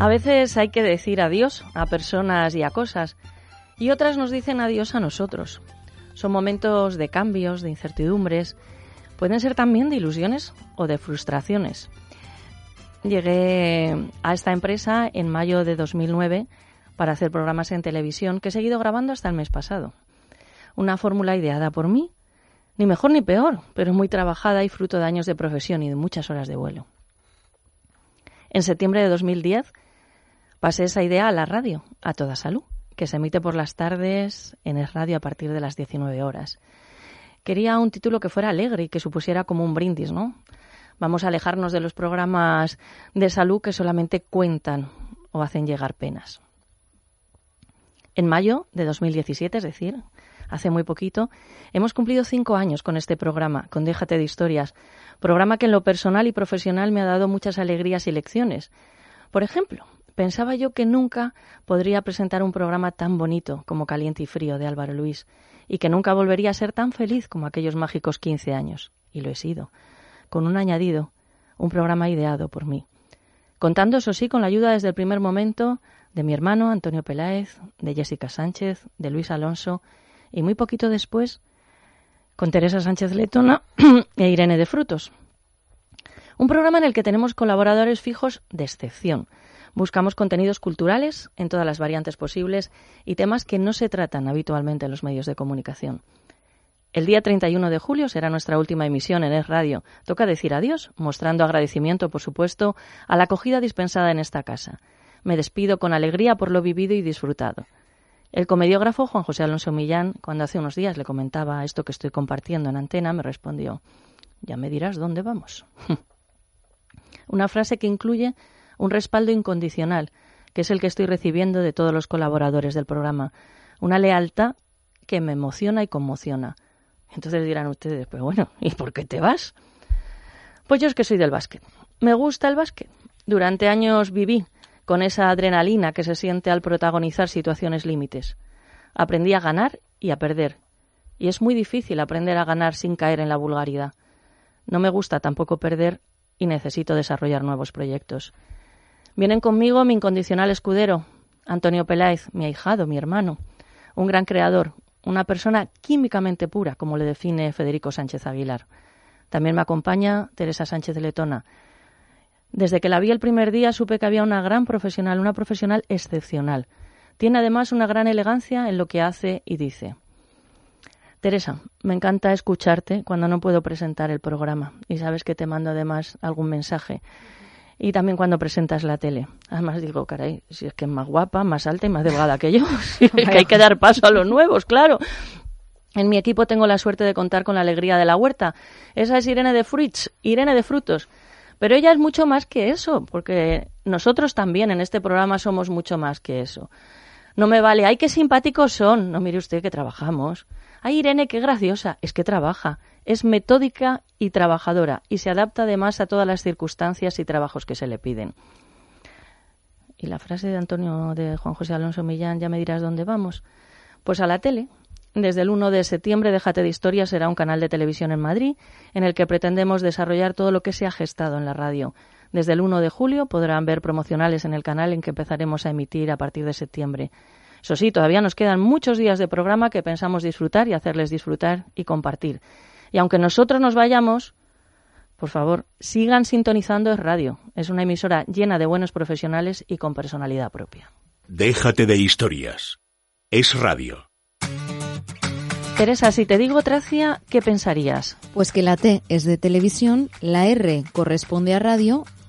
A veces hay que decir adiós a personas y a cosas, y otras nos dicen adiós a nosotros. Son momentos de cambios, de incertidumbres, pueden ser también de ilusiones o de frustraciones. Llegué a esta empresa en mayo de 2009 para hacer programas en televisión que he seguido grabando hasta el mes pasado. Una fórmula ideada por mí, ni mejor ni peor, pero muy trabajada y fruto de años de profesión y de muchas horas de vuelo. En septiembre de 2010 pasé esa idea a la radio, a toda salud, que se emite por las tardes en el radio a partir de las 19 horas. Quería un título que fuera alegre y que supusiera como un brindis, ¿no? Vamos a alejarnos de los programas de salud que solamente cuentan o hacen llegar penas. En mayo de 2017, es decir, hace muy poquito, hemos cumplido cinco años con este programa, con Déjate de Historias, programa que en lo personal y profesional me ha dado muchas alegrías y lecciones. Por ejemplo, pensaba yo que nunca podría presentar un programa tan bonito como Caliente y Frío de Álvaro Luis, y que nunca volvería a ser tan feliz como aquellos mágicos 15 años, y lo he sido con un añadido, un programa ideado por mí. Contando, eso sí, con la ayuda desde el primer momento de mi hermano Antonio Peláez, de Jessica Sánchez, de Luis Alonso y muy poquito después con Teresa Sánchez Letona e Irene de Frutos. Un programa en el que tenemos colaboradores fijos de excepción. Buscamos contenidos culturales en todas las variantes posibles y temas que no se tratan habitualmente en los medios de comunicación. El día 31 de julio será nuestra última emisión en Es Radio. Toca decir adiós, mostrando agradecimiento, por supuesto, a la acogida dispensada en esta casa. Me despido con alegría por lo vivido y disfrutado. El comediógrafo Juan José Alonso Millán, cuando hace unos días le comentaba esto que estoy compartiendo en antena, me respondió, ya me dirás dónde vamos. Una frase que incluye un respaldo incondicional, que es el que estoy recibiendo de todos los colaboradores del programa. Una lealtad que me emociona y conmociona. Entonces dirán ustedes, pero bueno, ¿y por qué te vas? Pues yo es que soy del básquet. Me gusta el básquet. Durante años viví con esa adrenalina que se siente al protagonizar situaciones límites. Aprendí a ganar y a perder. Y es muy difícil aprender a ganar sin caer en la vulgaridad. No me gusta tampoco perder y necesito desarrollar nuevos proyectos. Vienen conmigo mi incondicional escudero, Antonio Peláez, mi ahijado, mi hermano, un gran creador, una persona químicamente pura, como le define Federico Sánchez Aguilar. También me acompaña Teresa Sánchez Letona. Desde que la vi el primer día supe que había una gran profesional, una profesional excepcional. Tiene además una gran elegancia en lo que hace y dice. Teresa, me encanta escucharte cuando no puedo presentar el programa y sabes que te mando además algún mensaje y también cuando presentas la tele. Además digo, caray, si es que es más guapa, más alta y más delgada que yo, que hay que dar paso a los nuevos, claro. En mi equipo tengo la suerte de contar con la alegría de la huerta. Esa es Irene de Fruits, Irene de Frutos. Pero ella es mucho más que eso, porque nosotros también en este programa somos mucho más que eso. No me vale, ay, qué simpáticos son. No mire usted que trabajamos. Ay, Irene, qué graciosa. Es que trabaja es metódica y trabajadora y se adapta además a todas las circunstancias y trabajos que se le piden. Y la frase de Antonio de Juan José Alonso Millán, ya me dirás dónde vamos. Pues a la tele. Desde el 1 de septiembre, Déjate de Historia será un canal de televisión en Madrid en el que pretendemos desarrollar todo lo que se ha gestado en la radio. Desde el 1 de julio podrán ver promocionales en el canal en que empezaremos a emitir a partir de septiembre. Eso sí, todavía nos quedan muchos días de programa que pensamos disfrutar y hacerles disfrutar y compartir. Y aunque nosotros nos vayamos, por favor, sigan sintonizando Es Radio. Es una emisora llena de buenos profesionales y con personalidad propia. Déjate de historias. Es Radio. Teresa, si te digo Tracia, ¿qué pensarías? Pues que la T es de televisión, la R corresponde a radio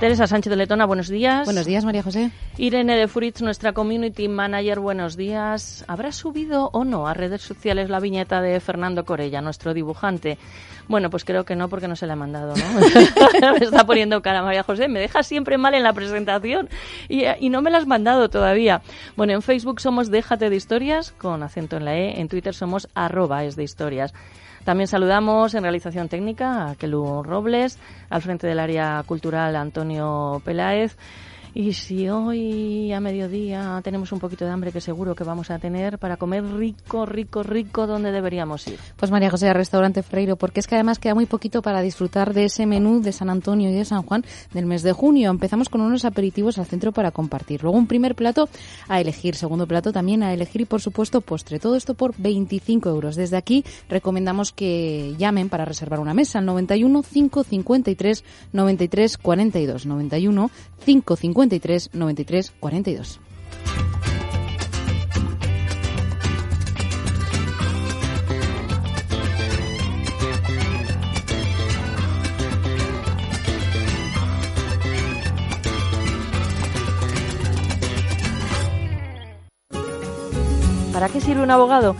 Teresa Sánchez de Letona, buenos días. Buenos días, María José. Irene de Furitz, nuestra community manager, buenos días. ¿Habrá subido o no a redes sociales la viñeta de Fernando Corella, nuestro dibujante? Bueno, pues creo que no, porque no se la he mandado, ¿no? me está poniendo cara María José, me deja siempre mal en la presentación y, y, no me la has mandado todavía. Bueno, en Facebook somos Déjate de Historias, con acento en la E, en Twitter somos arroba es de historias. También saludamos en realización técnica a Kelu Robles, al frente del área cultural Antonio Peláez. Y si hoy a mediodía tenemos un poquito de hambre, que seguro que vamos a tener, para comer rico, rico, rico, ¿dónde deberíamos ir? Pues María José, al restaurante Freiro, porque es que además queda muy poquito para disfrutar de ese menú de San Antonio y de San Juan del mes de junio. Empezamos con unos aperitivos al centro para compartir. Luego un primer plato a elegir, segundo plato también a elegir y por supuesto postre. Todo esto por 25 euros. Desde aquí recomendamos que llamen para reservar una mesa al 91 553 93 42. 91 553 53 93 42. ¿Para qué sirve un abogado?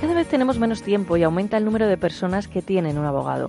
Cada vez tenemos menos tiempo y aumenta el número de personas que tienen un abogado.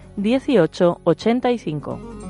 1885.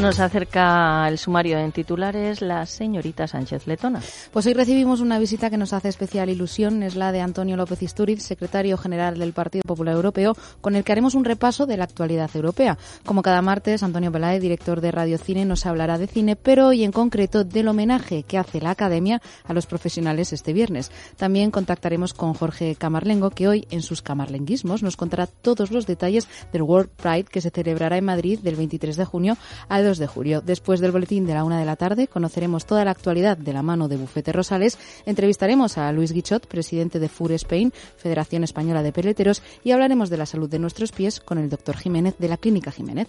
Nos acerca el sumario en titulares la señorita Sánchez Letona. Pues hoy recibimos una visita que nos hace especial ilusión. Es la de Antonio López Istúriz, secretario general del Partido Popular Europeo, con el que haremos un repaso de la actualidad europea. Como cada martes, Antonio Peláez, director de Radio Cine, nos hablará de cine, pero hoy en concreto del homenaje que hace la Academia a los profesionales este viernes. También contactaremos con Jorge Camarlengo, que hoy en sus camarlenguismos nos contará todos los detalles del World Pride que se celebrará en Madrid del 23 de junio al de julio. Después del boletín de la una de la tarde, conoceremos toda la actualidad de la mano de Bufete Rosales. Entrevistaremos a Luis Guichot, presidente de FUR Spain, Federación Española de Peleteros, y hablaremos de la salud de nuestros pies con el doctor Jiménez de la Clínica Jiménez.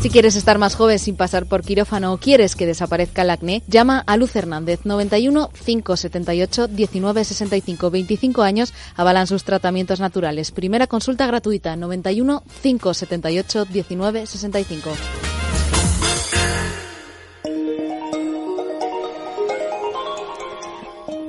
Si quieres estar más joven sin pasar por quirófano o quieres que desaparezca el acné, llama a Luz Hernández 91 578 19 65 25 años avalan sus tratamientos naturales. Primera consulta gratuita 91 578 19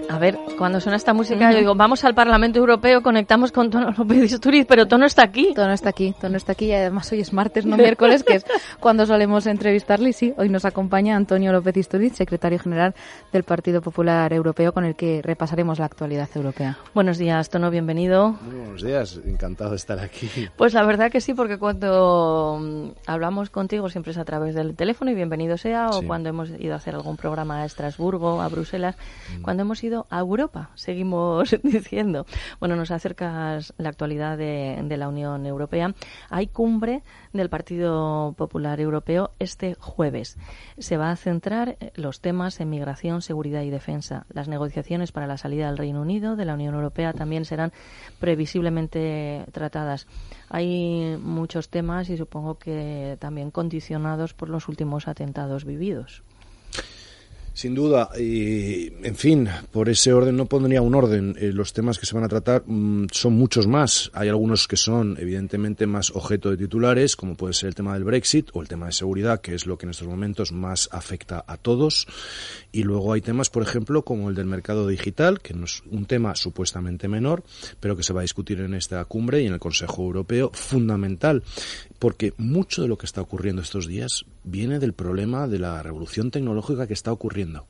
A ver, cuando suena esta música, yo digo, vamos al Parlamento Europeo, conectamos con Tono López Isturiz, pero Tono está aquí. Tono está aquí, Tono está aquí y además hoy es martes, no miércoles, que es cuando solemos entrevistarle. Y sí, hoy nos acompaña Antonio López Isturiz, secretario general del Partido Popular Europeo, con el que repasaremos la actualidad europea. Buenos días, Tono, bienvenido. Muy buenos días, encantado de estar aquí. Pues la verdad que sí, porque cuando mm, hablamos contigo siempre es a través del teléfono y bienvenido sea, o Sí. cuando hemos ido a hacer algún programa a Estrasburgo, a Bruselas, cuando hemos ido a Europa, seguimos diciendo. Bueno, nos acercas la actualidad de, la Unión Europea. Hay cumbre del Partido Popular Europeo este jueves. Se va a centrar eh, los temas en migración, seguridad y defensa. Las negociaciones para la salida del Reino Unido de la Unión Europea también serán previsiblemente tratadas. Hay muchos temas y supongo que también condicionados por los últimos atentados vividos. Sin duda, y, en fin, por ese orden no pondría un orden. Eh, los temas que se van a tratar mm, son muchos más. Hay algunos que son evidentemente más objeto de titulares, como puede ser el tema del Brexit o el tema de seguridad, que es lo que en estos momentos más afecta a todos. Y luego hay temas, por ejemplo, como el del mercado digital, que no es un tema supuestamente menor, pero que se va a discutir en esta cumbre y en el Consejo Europeo, fundamental, porque mucho de lo que está ocurriendo estos días viene del problema de la revolución tecnológica que está ocurriendo,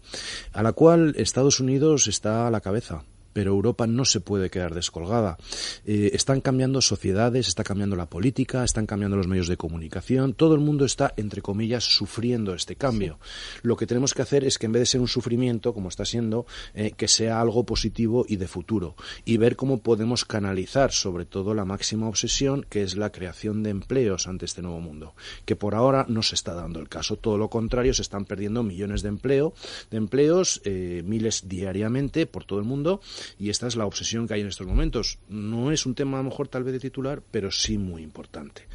a la cual Estados Unidos está a la cabeza. Pero Europa no se puede quedar descolgada. Eh, están cambiando sociedades, está cambiando la política, están cambiando los medios de comunicación. Todo el mundo está, entre comillas, sufriendo este cambio. Lo que tenemos que hacer es que en vez de ser un sufrimiento, como está siendo, eh, que sea algo positivo y de futuro. Y ver cómo podemos canalizar, sobre todo, la máxima obsesión, que es la creación de empleos ante este nuevo mundo. Que por ahora no se está dando el caso. Todo lo contrario, se están perdiendo millones de empleo, de empleos, eh, miles diariamente por todo el mundo. Y esta es la obsesión que hay en estos momentos. No es un tema a lo mejor tal vez de titular, pero sí muy importante.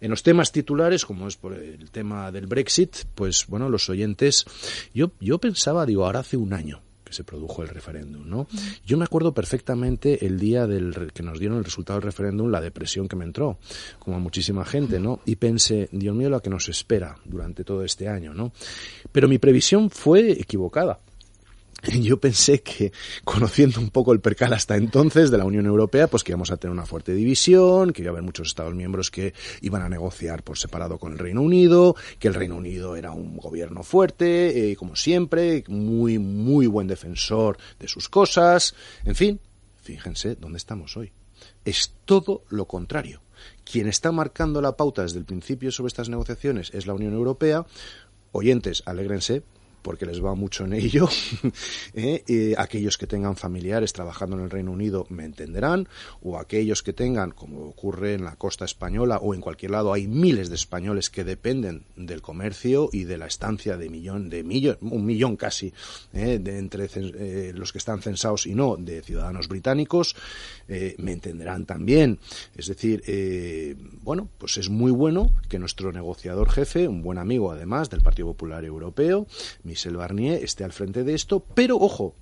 En los temas titulares, como es por el tema del Brexit, pues bueno, los oyentes, yo, yo pensaba, digo, ahora hace un año que se produjo el referéndum, ¿no? Yo me acuerdo perfectamente el día del que nos dieron el resultado del referéndum, la depresión que me entró, como a muchísima gente, ¿no? Y pensé, Dios mío, lo que nos espera durante todo este año, ¿no? Pero mi previsión fue equivocada. Yo pensé que, conociendo un poco el percal hasta entonces de la Unión Europea, pues que íbamos a tener una fuerte división, que iba a haber muchos Estados miembros que iban a negociar por separado con el Reino Unido, que el Reino Unido era un gobierno fuerte, eh, como siempre, muy, muy buen defensor de sus cosas. En fin, fíjense dónde estamos hoy. Es todo lo contrario. Quien está marcando la pauta desde el principio sobre estas negociaciones es la Unión Europea. Oyentes, alégrense, porque les va mucho en ello. ¿eh? Aquellos que tengan familiares trabajando en el Reino Unido me entenderán, o aquellos que tengan, como ocurre en la costa española o en cualquier lado, hay miles de españoles que dependen del comercio y de la estancia de millón, de millón, un millón casi, ¿eh? de entre eh, los que están censados y no, de ciudadanos británicos, me entenderán también. Es decir, bueno, pues es muy bueno que nuestro negociador jefe, un buen amigo además del Partido Popular Europeo, Michel Barnier, esté al frente de esto, pero ojo,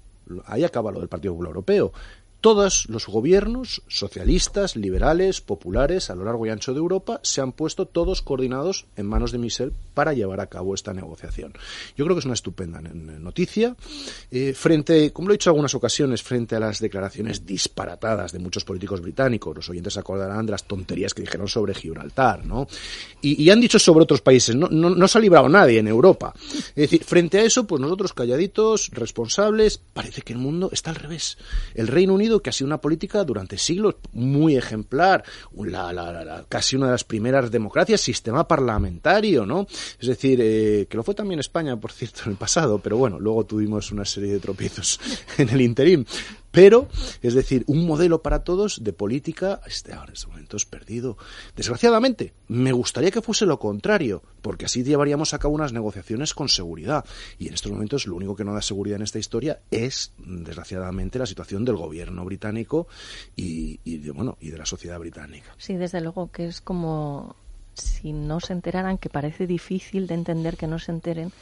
ahí acaba lo del Partido Popular Europeo. Todos los gobiernos socialistas, liberales, populares a lo largo y ancho de Europa se han puesto todos coordinados en manos de Michel para llevar a cabo esta negociación. Yo creo que es una estupenda noticia. Eh, frente, como lo he dicho en algunas ocasiones, frente a las declaraciones disparatadas de muchos políticos británicos, los oyentes acordarán de las tonterías que dijeron sobre Gibraltar, ¿no? Y, han dicho sobre otros países, no, no, no se ha librado nadie en Europa. Es decir, frente a eso, pues nosotros calladitos, responsables, parece que el mundo está al revés. El Reino Unido, que ha sido una política durante siglos muy ejemplar, la, la- la- la- casi una de las primeras democracias, sistema parlamentario, ¿no? Es decir, eh, que lo fue también España, por cierto, en el pasado, pero bueno, luego tuvimos una serie de tropiezos en el interín. Pero, es decir, un modelo para todos de política, este ahora en este momento es perdido. Desgraciadamente, me gustaría que fuese lo contrario, porque así llevaríamos a cabo unas negociaciones con seguridad. Y en estos momentos lo único que no da seguridad en esta historia es, desgraciadamente, la situación del gobierno británico y, de, bueno, y de la sociedad británica. Sí, desde luego que es como si no se enteraran, que parece difícil de entender que no se enteren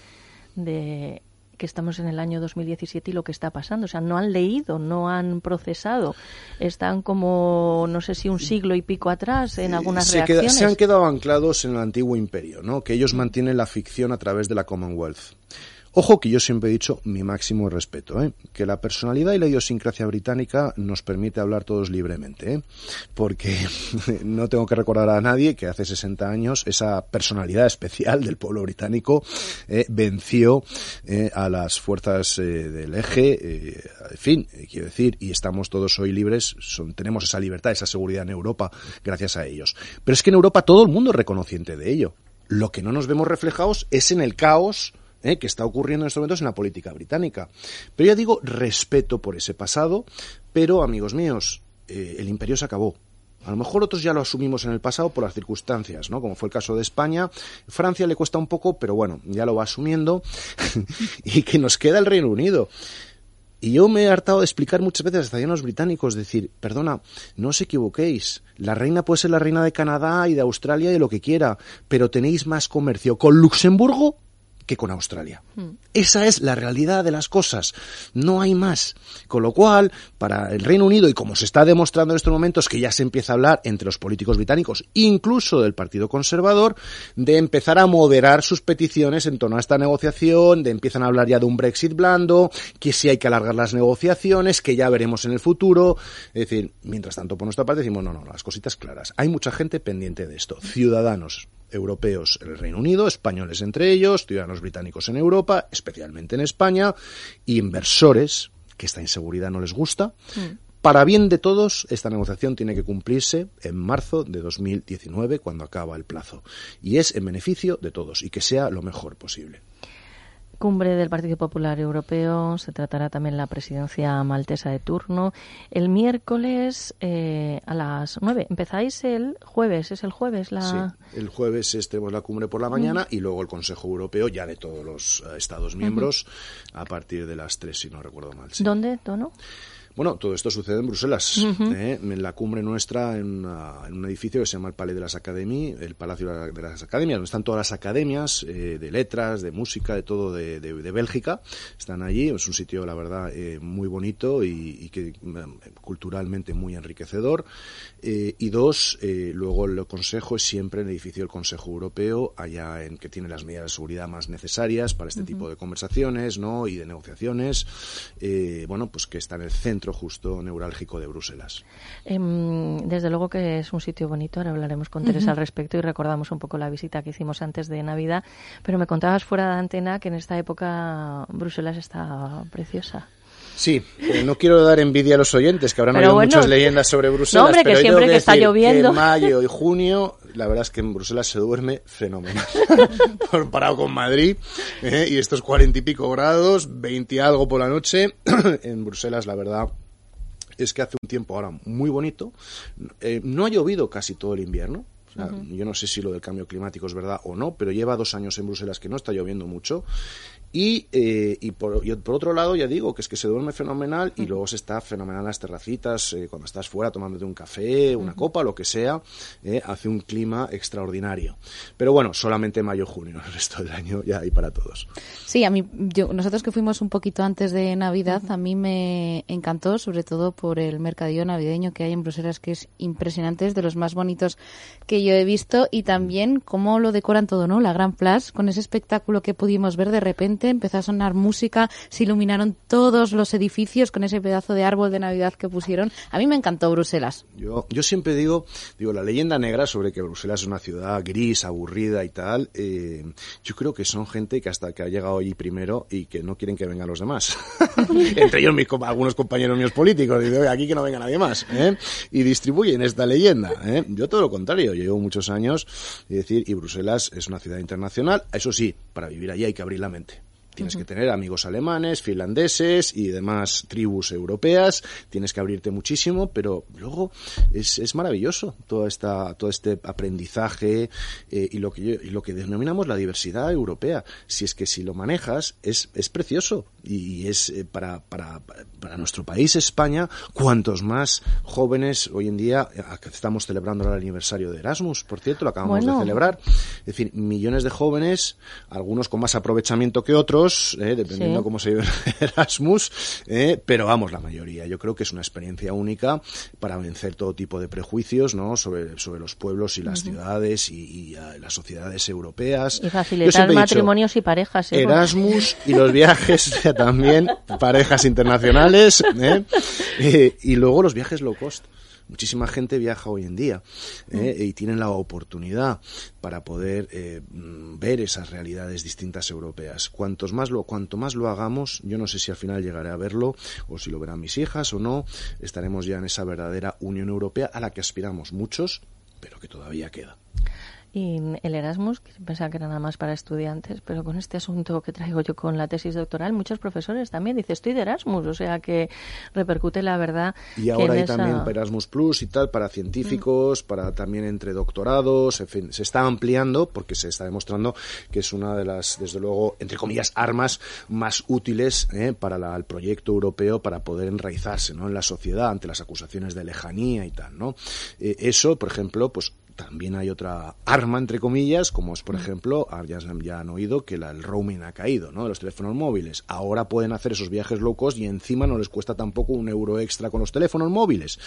de que estamos en el año 2017 y lo que está pasando. O sea, no han leído, no han procesado. Están como, no sé si un siglo y pico atrás en algunas se, queda- se han quedado anclados en el antiguo imperio, ¿no? que ellos mantienen la ficción a través de la Commonwealth. Ojo que yo siempre he dicho mi máximo respeto, ¿eh? que la personalidad y la idiosincrasia británica nos permite hablar todos libremente, ¿eh? porque no tengo que recordar a nadie que hace 60 años esa personalidad especial del pueblo británico eh, venció eh, a las fuerzas del eje, en fin, quiero decir, y estamos todos hoy libres, son, tenemos esa libertad, esa seguridad en Europa gracias a ellos. Pero es que en Europa todo el mundo es reconociente de ello. Lo que no nos vemos reflejados es en el caos ¿eh? que está ocurriendo en estos momentos en la política británica. Pero ya digo, respeto por ese pasado, pero amigos míos, eh, el imperio se acabó. A lo mejor otros ya lo asumimos en el pasado por las circunstancias, ¿no? Como fue el caso de España. Francia le cuesta un poco, pero bueno, ya lo va asumiendo. y que nos queda el Reino Unido. Y yo me he hartado de explicar muchas veces a los británicos, decir, perdona, no os equivoquéis, la reina puede ser la reina de Canadá y de Australia y de lo que quiera, pero tenéis más comercio con Luxemburgo que con Australia. Hmm. Esa es la realidad de las cosas. No hay más. Con lo cual, para el Reino Unido, y como se está demostrando en estos momentos que ya se empieza a hablar entre los políticos británicos, incluso del Partido Conservador, de empezar a moderar sus peticiones en torno a esta negociación, de empiezan a hablar ya de un Brexit blando, que si hay que alargar las negociaciones, que ya veremos en el futuro. Es decir, mientras tanto, por nuestra parte decimos, no, no, las cositas claras. Hay mucha gente pendiente de esto. Ciudadanos, europeos en el Reino Unido, españoles entre ellos, ciudadanos británicos en Europa, especialmente en España, inversores, que esta inseguridad no les gusta. Mm. Para bien de todos, esta negociación tiene que cumplirse en marzo de 2019, cuando acaba el plazo. Y es en beneficio de todos y que sea lo mejor posible cumbre del Partido Popular Europeo, se tratará también la presidencia maltesa de turno. El miércoles eh, a las nueve. Empezáis el jueves, ¿es el jueves? La... Sí, el jueves es, tenemos la cumbre por la mañana y luego el Consejo Europeo ya de todos los eh, Estados miembros a partir de las tres, si no recuerdo mal. ¿Dónde, Tono? Bueno, todo esto sucede en Bruselas, ¿eh? en la cumbre nuestra, en, un edificio que se llama el Palais de las Académies, el Palacio de las Academias, donde están todas las academias eh, de letras, de música, de todo de, Bélgica. Están allí, es un sitio, la verdad, eh, muy bonito y, que culturalmente muy enriquecedor. y dos, luego el Consejo es siempre en el edificio del Consejo Europeo, allá en que tiene las medidas de seguridad más necesarias para este tipo de conversaciones, ¿no? Y de negociaciones. bueno, pues que está en el centro justo neurálgico de Bruselas. Em, desde luego que es un sitio bonito, ahora hablaremos con Teresa al respecto y recordamos un poco la visita que hicimos antes de Navidad, pero me contabas fuera de antena que en esta época Bruselas está preciosa. Sí, eh, no quiero dar envidia a los oyentes, que habrán oído muchas leyendas sobre Bruselas. No, hombre, que siempre que, está lloviendo. en mayo y junio, la verdad es que en Bruselas se duerme fenomenal. Comparado con Madrid, eh, y estos cuarenta y pico grados, veinte algo por la noche, en Bruselas, la verdad, es que hace un tiempo ahora muy bonito. Eh, no ha llovido casi todo el invierno. Yo no sé si lo del cambio climático es verdad o no, pero lleva dos años en Bruselas que no está lloviendo mucho y, eh, y, por, por, otro lado, ya digo que es que se duerme fenomenal y luego se está fenomenal en las terracitas, eh, cuando estás fuera tomándote un café, una copa, lo que sea, eh, hace un clima extraordinario. Pero bueno, solamente mayo-junio, el resto del año ya hay para todos. Sí, a mí, yo, nosotros que fuimos un poquito antes de Navidad, a mí me encantó, sobre todo por el mercadillo navideño que hay en Bruselas, que es impresionante, es de los más bonitos que yo he visto y también cómo lo decoran todo, ¿no? La Gran Place, con ese espectáculo que pudimos ver de repente empezó a sonar música, se iluminaron todos los edificios con ese pedazo de árbol de Navidad que pusieron. A mí me encantó Bruselas. Yo, yo siempre digo, digo, la leyenda negra sobre que Bruselas es una ciudad gris, aburrida y tal, eh, yo creo que son gente que hasta que ha llegado allí primero y que no quieren que vengan los demás. Entre ellos mis, algunos compañeros míos políticos, dicen, aquí que no venga nadie más. ¿eh? Y distribuyen esta leyenda. ¿eh? Yo todo lo contrario, yo llevo muchos años y decir, y Bruselas es una ciudad internacional, eso sí, para vivir allí hay que abrir la mente. Tienes que tener amigos alemanes, finlandeses y demás tribus europeas. Tienes que abrirte muchísimo, pero luego es, es maravilloso toda esta, todo este aprendizaje eh, y, lo que y lo que denominamos la diversidad europea. Si es que si lo manejas, es, es precioso. Y es eh, para, para, para nuestro país, España, cuantos más jóvenes hoy en día, estamos celebrando el aniversario de Erasmus, por cierto, lo acabamos de celebrar. Es decir, millones de jóvenes, algunos con más aprovechamiento que otros, eh, dependiendo Sí. cómo se lleve Erasmus, eh, pero vamos, la mayoría. Yo creo que es una experiencia única para vencer todo tipo de prejuicios ¿no? sobre, sobre los pueblos y las ciudades y, y, las sociedades europeas. Y facilitar dicho, matrimonios y parejas. ¿eh? Erasmus y los viajes también, parejas internacionales, y luego los viajes low cost. Muchísima gente viaja hoy en día ¿eh? y tienen la oportunidad para poder eh, mm, ver esas realidades distintas europeas. Cuantos más lo, cuanto más lo hagamos, yo no sé si al final llegaré a verlo o si lo verán mis hijas o no, estaremos ya en esa verdadera Unión Europea a la que aspiramos muchos, pero que todavía queda. Y el Erasmus, que pensaba que era nada más para estudiantes, pero con este asunto que traigo yo con la tesis doctoral, muchos profesores también dicen, estoy de Erasmus, o sea que repercute la verdad. Y ahora hay esa- también Erasmus Plus y tal para científicos, para también entre doctorados, en fin, se está ampliando porque se está demostrando que es una de las, desde luego, entre comillas, armas más útiles eh, para la- el proyecto europeo para poder enraizarse ¿no? en la sociedad ante las acusaciones de lejanía y tal, ¿no? Eh, eso, por ejemplo, pues también hay otra arma, entre comillas, como es, por ejemplo, ah, ya, ya han oído que la- el roaming ha caído, ¿no? De los teléfonos móviles. Ahora pueden hacer esos viajes low cost y encima no les cuesta tampoco un euro extra con los teléfonos móviles.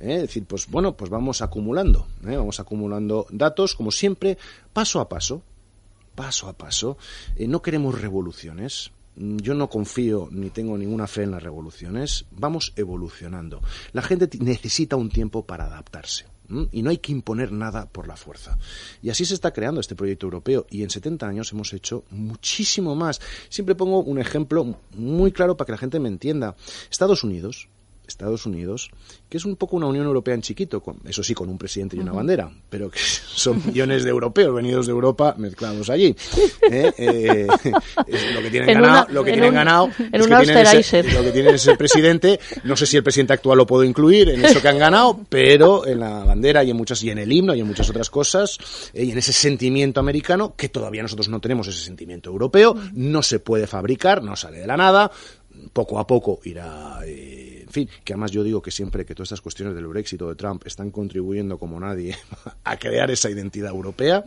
¿eh? Es decir, pues bueno, pues vamos acumulando, ¿eh? vamos acumulando datos, como siempre, paso a paso, paso a paso. Eh, no queremos revoluciones. Mm, Yo no confío ni tengo ninguna fe en las revoluciones. Vamos evolucionando. La gente necesita un tiempo para adaptarse. Y no hay que imponer nada por la fuerza. Y así se está creando este proyecto europeo. Y en 70 años hemos hecho muchísimo más. Siempre pongo un ejemplo muy claro para que la gente me entienda. Estados Unidos, Estados Unidos, que es un poco una Unión Europea en chiquito, con, eso sí, con un presidente y una bandera, pero que son millones de europeos venidos de Europa mezclados allí. ¿eh? Eh, es lo que tienen En ganado, una- lo que en tienen un- ganado, en es que tienen ese, Austerizer. lo que tienen es el presidente. No sé si el presidente actual lo puedo incluir en eso que han ganado, pero en la bandera y en muchas y en el himno y en muchas otras cosas eh, y en ese sentimiento americano que todavía nosotros no tenemos ese sentimiento europeo, no se puede fabricar, no sale de la nada, poco a poco irá. eh, en fin, que además yo digo que siempre que todas estas cuestiones del Brexit o de Trump están contribuyendo como nadie a crear esa identidad europea,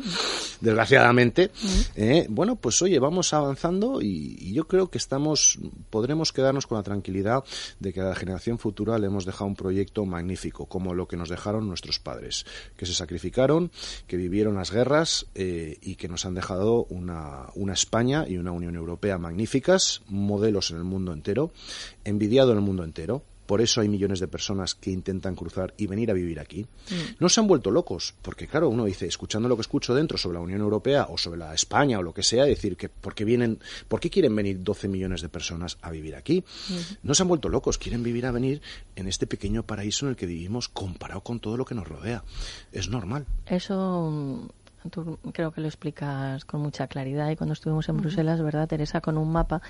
desgraciadamente, eh, bueno, pues oye, vamos avanzando y, y yo creo que estamos, podremos quedarnos con la tranquilidad de que a la generación futura le hemos dejado un proyecto magnífico, como lo que nos dejaron nuestros padres, que se sacrificaron, que vivieron las guerras eh, y que nos han dejado una, una España y una Unión Europea magníficas, modelos en el mundo entero, envidiado en el mundo entero. Por eso hay millones de personas que intentan cruzar y venir a vivir aquí. No se han vuelto locos, porque claro, uno dice, escuchando lo que escucho dentro sobre la Unión Europea o sobre la España o lo que sea, decir que por qué vienen, por qué quieren venir 12 millones de personas a vivir aquí. No se han vuelto locos, quieren vivir a venir en este pequeño paraíso en el que vivimos comparado con todo lo que nos rodea. Es normal. Eso mm, tú creo que lo explicas con mucha claridad y cuando estuvimos en Bruselas, ¿verdad, Teresa? Con un mapa,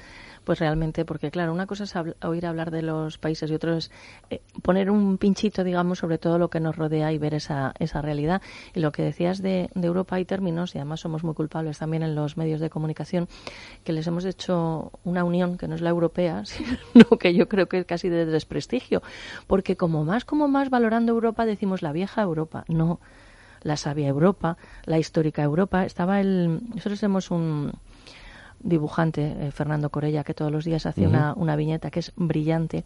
pues realmente, porque claro, una cosa es habl- oír hablar de los países y otro es eh, poner un pinchito, digamos, sobre todo lo que nos rodea y ver esa, esa realidad. Y lo que decías de, de Europa hay términos, y además somos muy culpables también en los medios de comunicación, que les hemos hecho una unión que no es la europea, sino que yo creo que es casi de desprestigio, porque como más, como más valorando Europa decimos la vieja Europa, no la sabia Europa, la histórica Europa. Estaba el. Nosotros tenemos un dibujante, eh, Fernando Corella, que todos los días hace una, una viñeta que es brillante.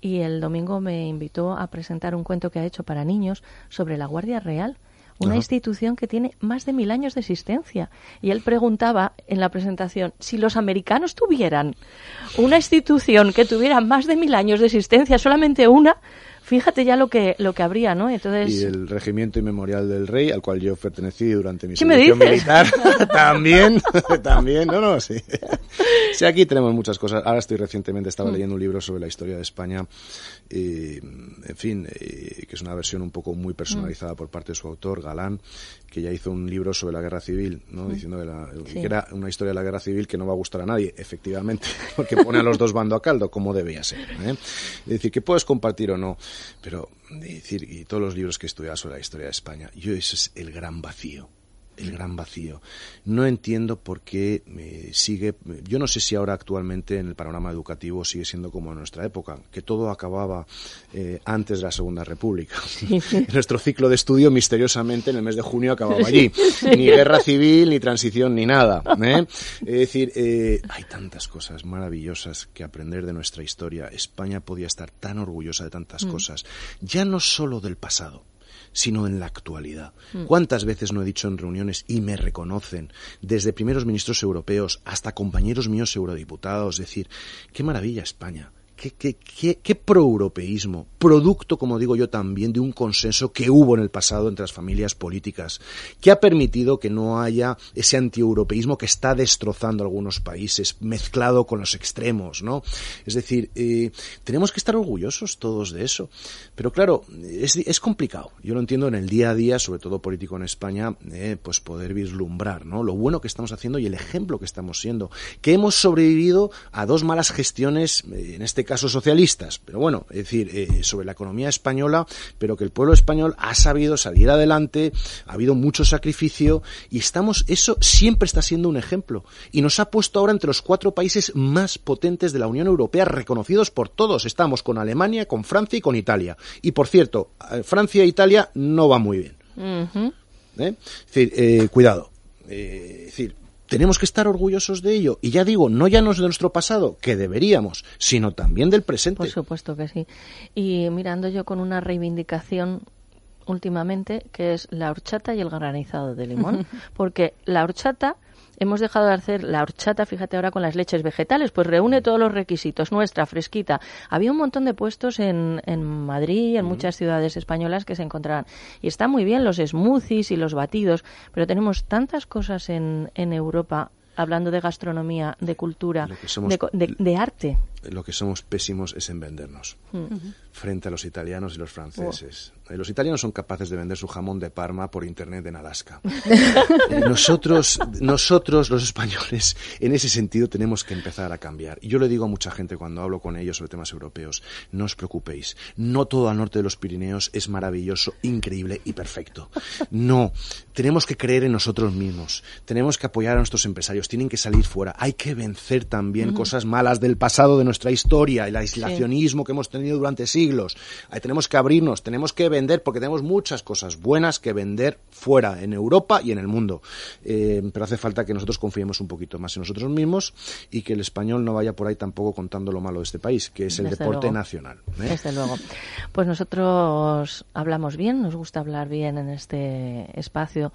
Y el domingo me invitó a presentar un cuento que ha hecho para niños sobre la Guardia Real. Una Ajá. institución que tiene más de mil años de existencia. Y él preguntaba en la presentación, si los americanos tuvieran una institución que tuviera más de mil años de existencia, solamente una, fíjate ya lo que, lo que habría, ¿no? Entonces, Y el regimiento inmemorial del rey, al cual yo pertenecí durante mi ¿Qué me servicio militar, también, también, no, no, sí. Sí, aquí tenemos muchas cosas. Ahora estoy recientemente, Mm. estaba leyendo un libro sobre la historia de España, y, en fin, eh, que es una versión un poco muy personalizada por parte de su autor, Galán, que ya hizo un libro sobre la guerra civil, ¿no? Diciendo que, la-. Sí. que era una historia de la guerra civil que no va a gustar a nadie, efectivamente, porque pone a los dos bandos a caldo, como debía ser. ¿eh? Es decir, que puedes compartir o no, pero decir, y todos los libros que he estudiado sobre la historia de España, yo ese es el gran vacío el gran vacío. No entiendo por qué eh, sigue, yo no sé si ahora actualmente en el panorama educativo sigue siendo como en nuestra época, que todo acababa eh, antes de la Segunda República. Nuestro ciclo de estudio misteriosamente en el mes de junio acababa allí. Ni guerra civil, ni transición, ni nada. ¿eh? Es decir, hay tantas cosas maravillosas que aprender de nuestra historia. España podía estar tan orgullosa de tantas mm. cosas, ya no solo del pasado, sino en la actualidad. Mm. ¿Cuántas veces no he dicho en reuniones y me reconocen, desde primeros ministros europeos hasta compañeros míos eurodiputados, decir, qué maravilla España, qué, qué, qué, qué proeuropeísmo, producto, como digo yo también, de un consenso que hubo en el pasado entre las familias políticas, que ha permitido que no haya ese antieuropeísmo que está destrozando algunos países, mezclado con los extremos, ¿no? Es decir, eh, tenemos que estar orgullosos todos de eso. Pero claro, es, complicado. Yo lo entiendo en el día a día, sobre todo político en España, eh, pues poder vislumbrar, ¿no? Lo bueno que estamos haciendo y el ejemplo que estamos siendo. Que hemos sobrevivido a dos malas gestiones, eh, en este caso socialistas, pero bueno, es decir, eh, sobre la economía española, pero que el pueblo español ha sabido salir adelante, ha habido mucho sacrificio y estamos, eso siempre está siendo un ejemplo y nos ha puesto ahora entre los cuatro países más potentes de la Unión Europea, reconocidos por todos. Estamos con Alemania, con Francia y con Italia. Y por cierto, eh, Francia e Italia no va muy bien. ¿Eh? Es decir, cuidado. es decir, tenemos que estar orgullosos de ello. Y ya digo, no ya no es de nuestro pasado, que deberíamos, sino también del presente. Por supuesto que sí. Y mirando yo con una reivindicación últimamente, que es la horchata y el granizado de limón, porque la horchata hemos dejado de hacer la horchata, fíjate ahora con las leches vegetales, pues reúne todos los requisitos, nuestra, fresquita. Había un montón de puestos en, en Madrid y en muchas ciudades españolas que se encontraban. Y está muy bien los smoothies y los batidos, pero tenemos tantas cosas en, en Europa hablando de gastronomía, de cultura, de, arte. Lo que somos pésimos es en vendernos mm. frente a los italianos y los franceses. Eh, los italianos son capaces de vender su jamón de Parma por internet en Alaska. Nosotros, nosotros, los españoles, en ese sentido tenemos que empezar a cambiar. Y yo le digo a mucha gente cuando hablo con ellos sobre temas europeos, no os preocupéis, no todo al norte de los Pirineos es maravilloso, increíble y perfecto. No, tenemos que creer en nosotros mismos, tenemos que apoyar a nuestros empresarios, tienen que salir fuera, hay que vencer también cosas malas del pasado de nuestra historia, el aislacionismo que hemos tenido durante siglos. Ahí tenemos que abrirnos, tenemos que vender porque tenemos muchas cosas buenas que vender fuera, en Europa y en el mundo. Eh, pero hace falta que nosotros confiemos un poquito más en nosotros mismos y que el español no vaya por ahí tampoco contando lo malo de este país, que es el deporte nacional. ¿eh? Desde luego. Pues nosotros hablamos bien, nos gusta hablar bien en este espacio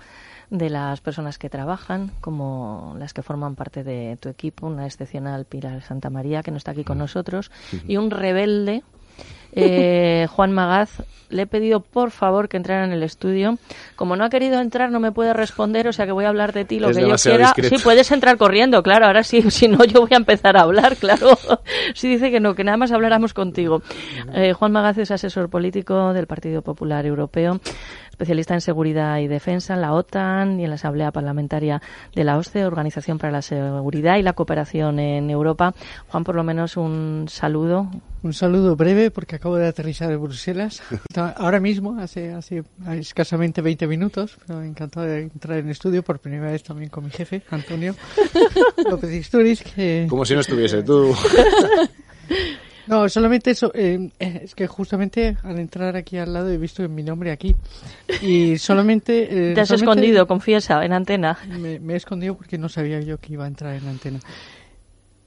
de las personas que trabajan, como las que forman parte de tu equipo, una excepcional Pilar Santa María, que no está aquí con nosotros, y un rebelde eh, Juan Magaz, le he pedido por favor que entrara en el estudio. Como no ha querido entrar, no me puede responder, o sea que voy a hablar de ti lo que yo quiera. Sí, puedes entrar corriendo, claro. Ahora sí, si no, yo voy a empezar a hablar, claro. Si dice que no, que nada más habláramos contigo. Eh, Juan Magaz es asesor político del Partido Popular Europeo especialista en seguridad y defensa en la OTAN y en la Asamblea Parlamentaria de la OSCE, Organización para la Seguridad y la Cooperación en Europa. Juan, por lo menos un saludo. Un saludo breve porque acabo de aterrizar en Bruselas. Ahora mismo, hace, hace escasamente 20 minutos, pero encantado de entrar en el estudio por primera vez también con mi jefe, Antonio López Isturiz. Que... Como si no estuviese tú. No, solamente eso. Eh, es que justamente al entrar aquí al lado he visto mi nombre aquí. Y solamente. Eh, Te has escondido, confiesa, en antena. Me, he escondido porque no sabía yo que iba a entrar en antena.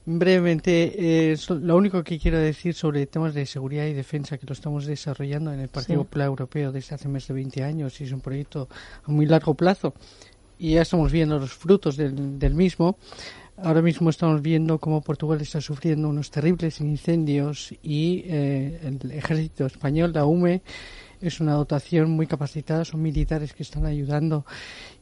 Brevemente, eh, lo único que quiero decir sobre temas de seguridad y defensa que lo estamos desarrollando en el Partido Popular Europeo desde hace más de 20 años y es un proyecto a muy largo plazo y ya estamos viendo los frutos del, del mismo. Ahora mismo estamos viendo cómo Portugal está sufriendo unos terribles incendios y eh, el ejército español, la UME, es una dotación muy capacitada, son militares que están ayudando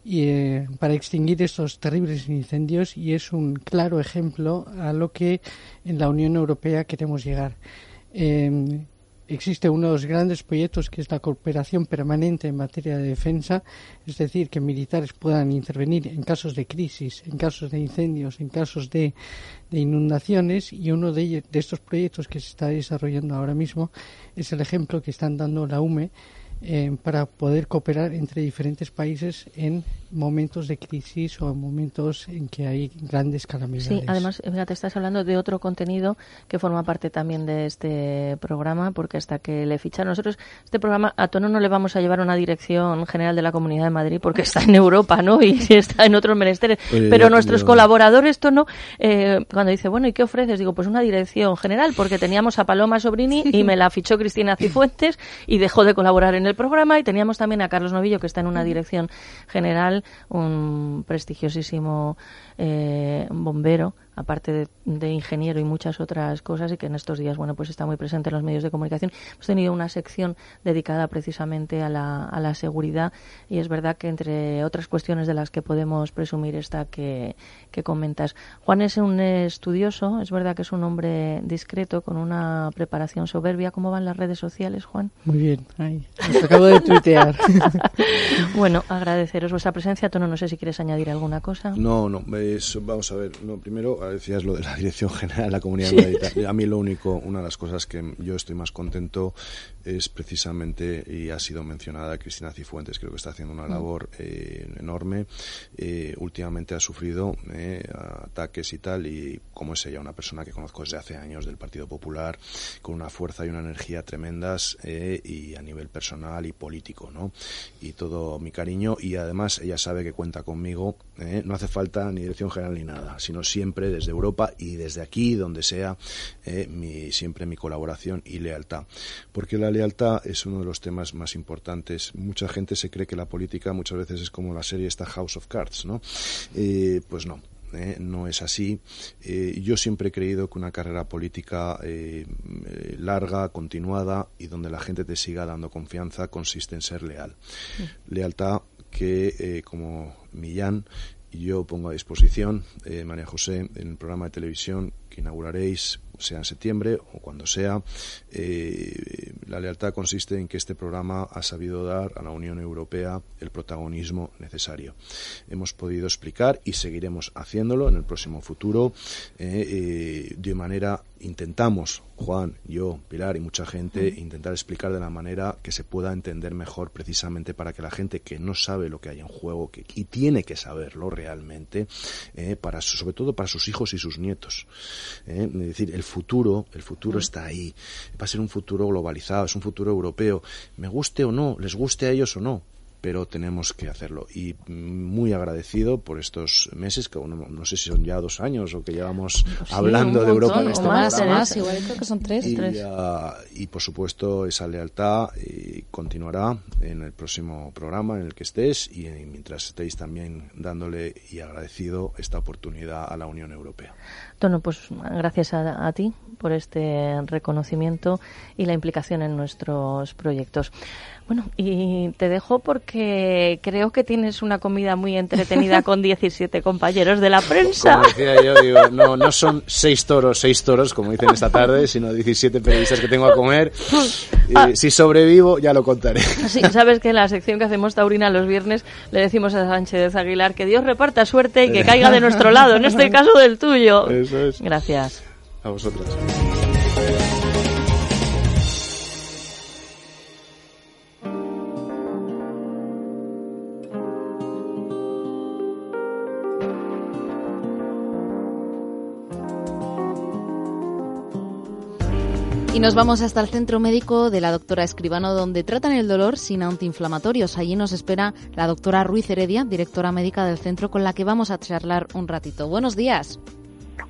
eh, para extinguir estos terribles incendios y es un claro ejemplo a lo que en la Unión Europea queremos llegar. Eh, existe uno de los grandes proyectos que es la cooperación permanente en materia de defensa, es decir, que militares puedan intervenir en casos de crisis, en casos de incendios, en casos de, inundaciones. Y uno de, de estos proyectos que se está desarrollando ahora mismo es el ejemplo que están dando la UME eh, para poder cooperar entre diferentes países en momentos de crisis o en momentos en que hay grandes calamidades. Sí, además, te estás hablando de otro contenido que forma parte también de este programa, porque hasta que le ficharon nosotros, este programa a Tono no le vamos a llevar una dirección general de la Comunidad de Madrid porque está en Europa, ¿no? Y está en otros menesteres. Pero nuestros colaboradores, Tono, eh, cuando dice, bueno, ¿y qué ofreces? Digo, pues una dirección general, porque teníamos a Paloma Sobrini y me la fichó Cristina Cifuentes y dejó de colaborar en el programa y teníamos también a Carlos Novillo que está en una dirección general, un prestigiosísimo eh, bombero aparte de, ingeniero y muchas otras cosas y que en estos días bueno pues está muy presente en los medios de comunicación. Hemos tenido una sección dedicada precisamente a la, a la seguridad y es verdad que entre otras cuestiones de las que podemos presumir esta que, que comentas. Juan es un estudioso es verdad que es un hombre discreto con una preparación soberbia. ¿cómo van las redes sociales Juan? muy bien ahí. Acabo de tuitear. Bueno agradeceros vuestra presencia. Tono no sé si quieres añadir alguna cosa. No no vamos a ver. No, primero decías lo de la Dirección General de la Comunidad de A mí lo único, una de las cosas que yo estoy más contento es precisamente, y ha sido mencionada Cristina Cifuentes, creo que está haciendo una mm. labor eh, enorme. Eh, últimamente ha sufrido eh, ataques y tal, y como es ella, una persona que conozco desde hace años del Partido Popular, con una fuerza y una energía tremendas, y a nivel personal y político, ¿no? Y todo mi cariño, y además ella sabe que cuenta conmigo, no hace falta ni dirección general ni nada, sino siempre desde Europa y desde aquí, donde sea, mi, siempre mi colaboración y lealtad. Porque la lealtad es uno de los temas más importantes. Mucha gente se cree que la política muchas veces es como la serie esta House of Cards, ¿no? Eh, pues no. Eh, no es así. Eh, yo siempre he creído que una carrera política larga, continuada y donde la gente te siga dando confianza consiste en ser leal. Lealtad que, como Millán, yo pongo a disposición, María José, en el programa de televisión que inauguraréis sea en septiembre o cuando sea. Eh, la lealtad consiste en que este programa ha sabido dar a la Unión Europea el protagonismo necesario. Hemos podido explicar y seguiremos haciéndolo en el próximo futuro eh, eh, de manera intentamos Juan, yo, Pilar y mucha gente intentar explicar de la manera que se pueda entender mejor precisamente para que la gente que no sabe lo que hay en juego que, y tiene que saberlo realmente, para, sobre todo para sus hijos y sus nietos. Es decir, el futuro, el futuro está ahí. Va a ser un futuro globalizado, es un futuro europeo. Me guste o no, les guste a ellos o no, pero tenemos que hacerlo. Y muy agradecido por estos meses, que no, sé si son ya dos años o que llevamos hablando de Europa en este más, igual creo que son tres. Y, tres. y por supuesto esa lealtad y continuará en el próximo programa en el que estés y mientras estéis también dándole y agradecido esta oportunidad a la Unión Europea. Tono, pues gracias a ti por este reconocimiento y la implicación en nuestros proyectos. Bueno, y te dejo porque creo que tienes una comida muy entretenida con 17 compañeros de la prensa. Como decía yo, digo, no, no son seis toros, seis toros, como dicen esta tarde, sino 17 periodistas que tengo a comer. Ah. si sobrevivo, ya lo contaré. Sí, sabes que en la sección que hacemos Taurina los viernes le decimos a Sánchez Aguilar que Dios reparta suerte y que caiga de nuestro lado, en este caso del tuyo. Eso es. Gracias. A vosotras. Y nos vamos hasta el centro médico de la doctora Escribano, donde tratan el dolor sin antiinflamatorios. Allí nos espera la doctora Ruiz Heredia, directora médica del centro, con la que vamos a charlar un ratito. Buenos días.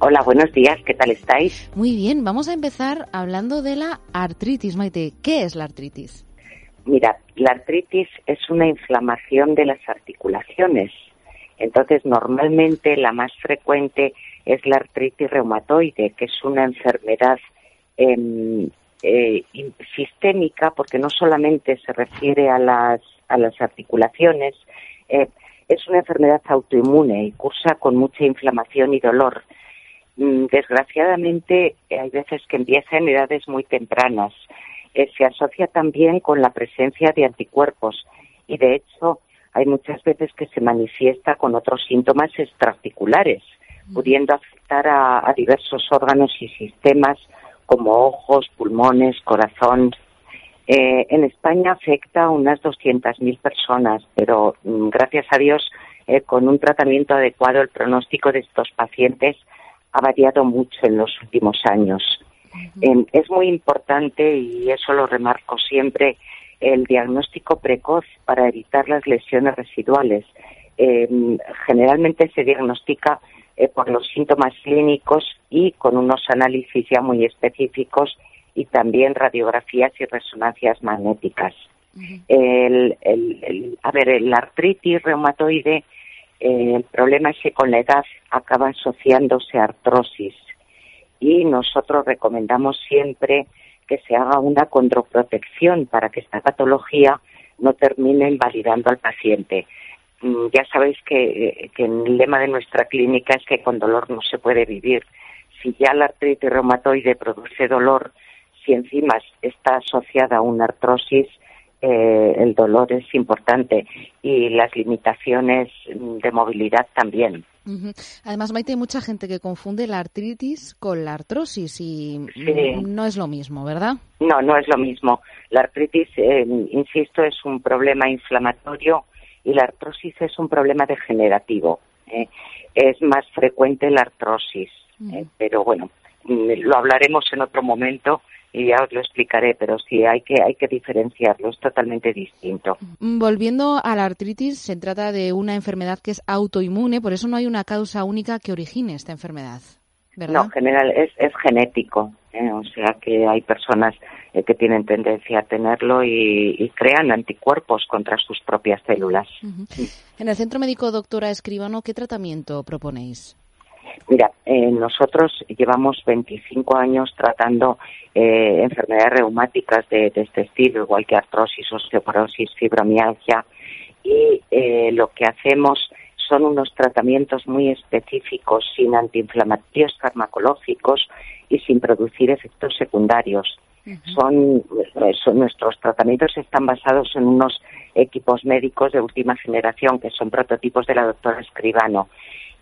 Hola, buenos días. ¿Qué tal estáis? Muy bien. Vamos a empezar hablando de la artritis, Maite. ¿Qué es la artritis? Mira, la artritis es una inflamación de las articulaciones. Entonces, normalmente la más frecuente es la artritis reumatoide, que es una enfermedad Em, eh, sistémica, porque no solamente se refiere a las, a las articulaciones, eh, es una enfermedad autoinmune y cursa con mucha inflamación y dolor. Mm, desgraciadamente, hay veces que empieza en edades muy tempranas. Eh, se asocia también con la presencia de anticuerpos y, de hecho, hay muchas veces que se manifiesta con otros síntomas extraarticulares, pudiendo afectar a diversos órganos y sistemas como ojos, pulmones, corazón. Eh, en España afecta a unas 200.000 personas, pero mm, gracias a Dios, eh, con un tratamiento adecuado, el pronóstico de estos pacientes ha variado mucho en los últimos años. Es muy importante, y eso lo remarco siempre, el diagnóstico precoz para evitar las lesiones residuales. Em, generalmente se diagnostica eh, por los síntomas clínicos y con unos análisis ya muy específicos y también radiografías y resonancias magnéticas. el, a ver, la artritis reumatoide, eh, el problema es que con la edad acaba asociándose a artrosis y nosotros recomendamos siempre que se haga una controprotección para que esta patología no termine invalidando al paciente. Mm, ya sabéis que, que el lema de nuestra clínica es que con dolor no se puede vivir. Si ya la artritis reumatoide produce dolor, si encima está asociada a una artrosis, eh, el dolor es importante y las limitaciones de movilidad también. Además, Maite, hay mucha gente que confunde la artritis con la artrosis y no es lo mismo, ¿verdad? No, no es lo mismo. La artritis, eh, insisto, es un problema inflamatorio y la artrosis es un problema degenerativo. ¿eh? Es más frecuente la artrosis, pero bueno, mm, lo hablaremos en otro momento y ya os lo explicaré, pero sí hay que hay que diferenciarlo, es totalmente distinto. Mm, volviendo a la artritis, se trata de una enfermedad que es autoinmune, por eso no hay una causa única que origine esta enfermedad. ¿verdad? No, en general es, es genético, ¿eh? o sea que hay personas eh, que tienen tendencia a tenerlo y, crean anticuerpos contra sus propias células. En el Centro Médico Doctora Escribano, ¿qué tratamiento proponéis? Mira, eh, nosotros llevamos 25 años tratando eh, enfermedades reumáticas de, este estilo, igual que artrosis, osteoporosis, fibromialgia, y eh, lo que hacemos son unos tratamientos muy específicos, sin antiinflamatorios farmacológicos y sin producir efectos secundarios. son, son, nuestros tratamientos están basados en unos equipos médicos de última generación que son prototipos de la doctora Escribano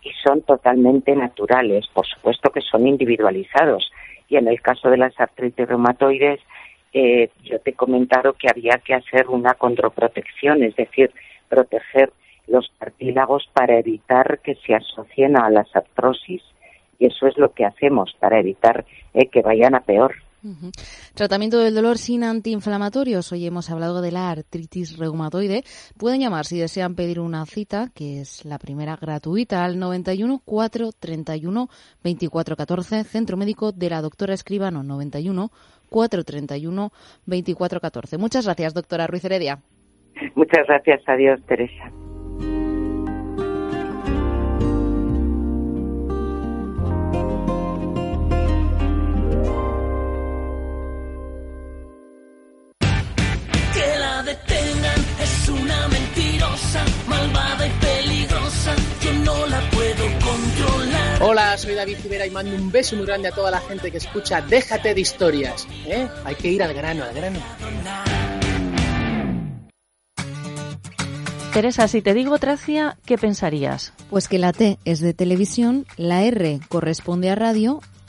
y son totalmente naturales, por supuesto que son individualizados. Y en el caso de las artritis reumatoides, eh, yo te he comentado que había que hacer una controprotección, es decir, proteger los cartílagos para evitar que se asocien a las artrosis. Y eso es lo que hacemos para evitar eh, que vayan a peor. Tratamiento del dolor sin antiinflamatorios. Hoy hemos hablado de la artritis reumatoide. Pueden llamar si desean pedir una cita, que es la primera gratuita, al 91 431 2414, Centro Médico de la Doctora Escribano 91 431 2414. Muchas gracias, doctora Ruiz Heredia. Muchas gracias. Adiós, Teresa. Soy David Rivera y mando un beso muy grande a toda la gente que escucha Déjate de historias. ¿eh? Hay que ir al grano, al grano. Teresa, si te digo Tracia, ¿qué pensarías? Pues que la T es de televisión, la R corresponde a radio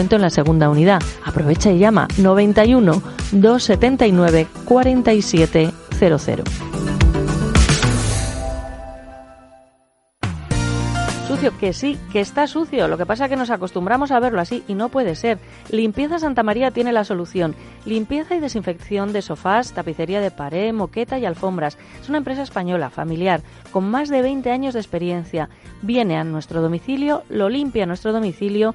en la segunda unidad. Aprovecha y llama 91 279 4700. sucio, que sí, que está sucio. Lo que pasa es que nos acostumbramos a verlo así y no puede ser. Limpieza Santa María tiene la solución. Limpieza y desinfección de sofás, tapicería de pared, moqueta y alfombras. Es una empresa española, familiar, con más de 20 años de experiencia. Viene a nuestro domicilio, lo limpia a nuestro domicilio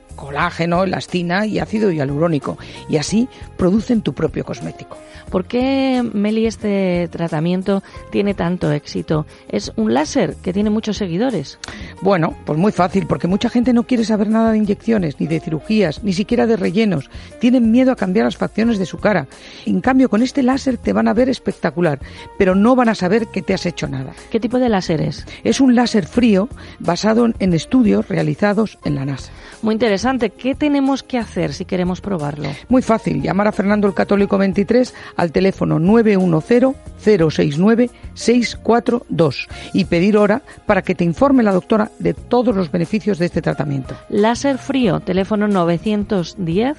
colágeno, elastina y ácido hialurónico, y así producen tu propio cosmético. ¿Por qué, Meli, este tratamiento tiene tanto éxito? ¿Es un láser que tiene muchos seguidores? Bueno, pues muy fácil, porque mucha gente no quiere saber nada de inyecciones, ni de cirugías, ni siquiera de rellenos. Tienen miedo a cambiar las facciones de su cara. En cambio, con este láser te van a ver espectacular, pero no van a saber que te has hecho nada. ¿Qué tipo de láser es? Es un láser frío basado en estudios realizados en la NASA. Muy interesante. ¿Qué tenemos que hacer si queremos probarlo? Muy fácil, llamar a Fernando el Católico 23 al teléfono 910-069-642 y pedir hora para que te informe la doctora de todos los beneficios de este tratamiento. Láser frío, teléfono 910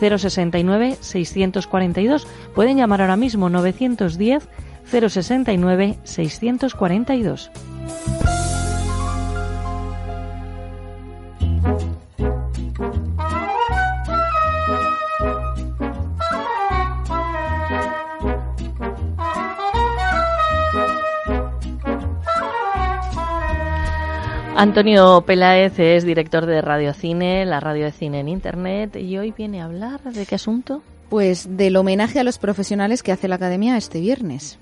069 642. Pueden llamar ahora mismo 910 069 642. Antonio Peláez es director de Radio Cine, la radio de cine en Internet, y hoy viene a hablar de qué asunto. Pues del homenaje a los profesionales que hace la Academia este viernes.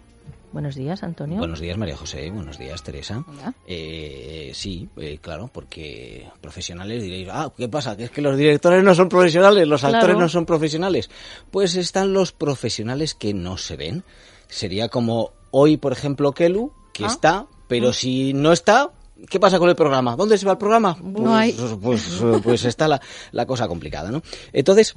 Buenos días, Antonio. Buenos días, María José. Buenos días, Teresa. Eh, sí, eh, claro, porque profesionales diréis, ah, ¿qué pasa? ¿Que es que los directores no son profesionales, los actores Claro. no son profesionales? Pues están los profesionales que no se ven. Sería como hoy, por ejemplo, Kelu, que Ah. está, pero si no está, ¿qué pasa con el programa? ¿Dónde se va el programa? No hay. Pues, pues, pues está la, la cosa complicada, ¿no? Entonces,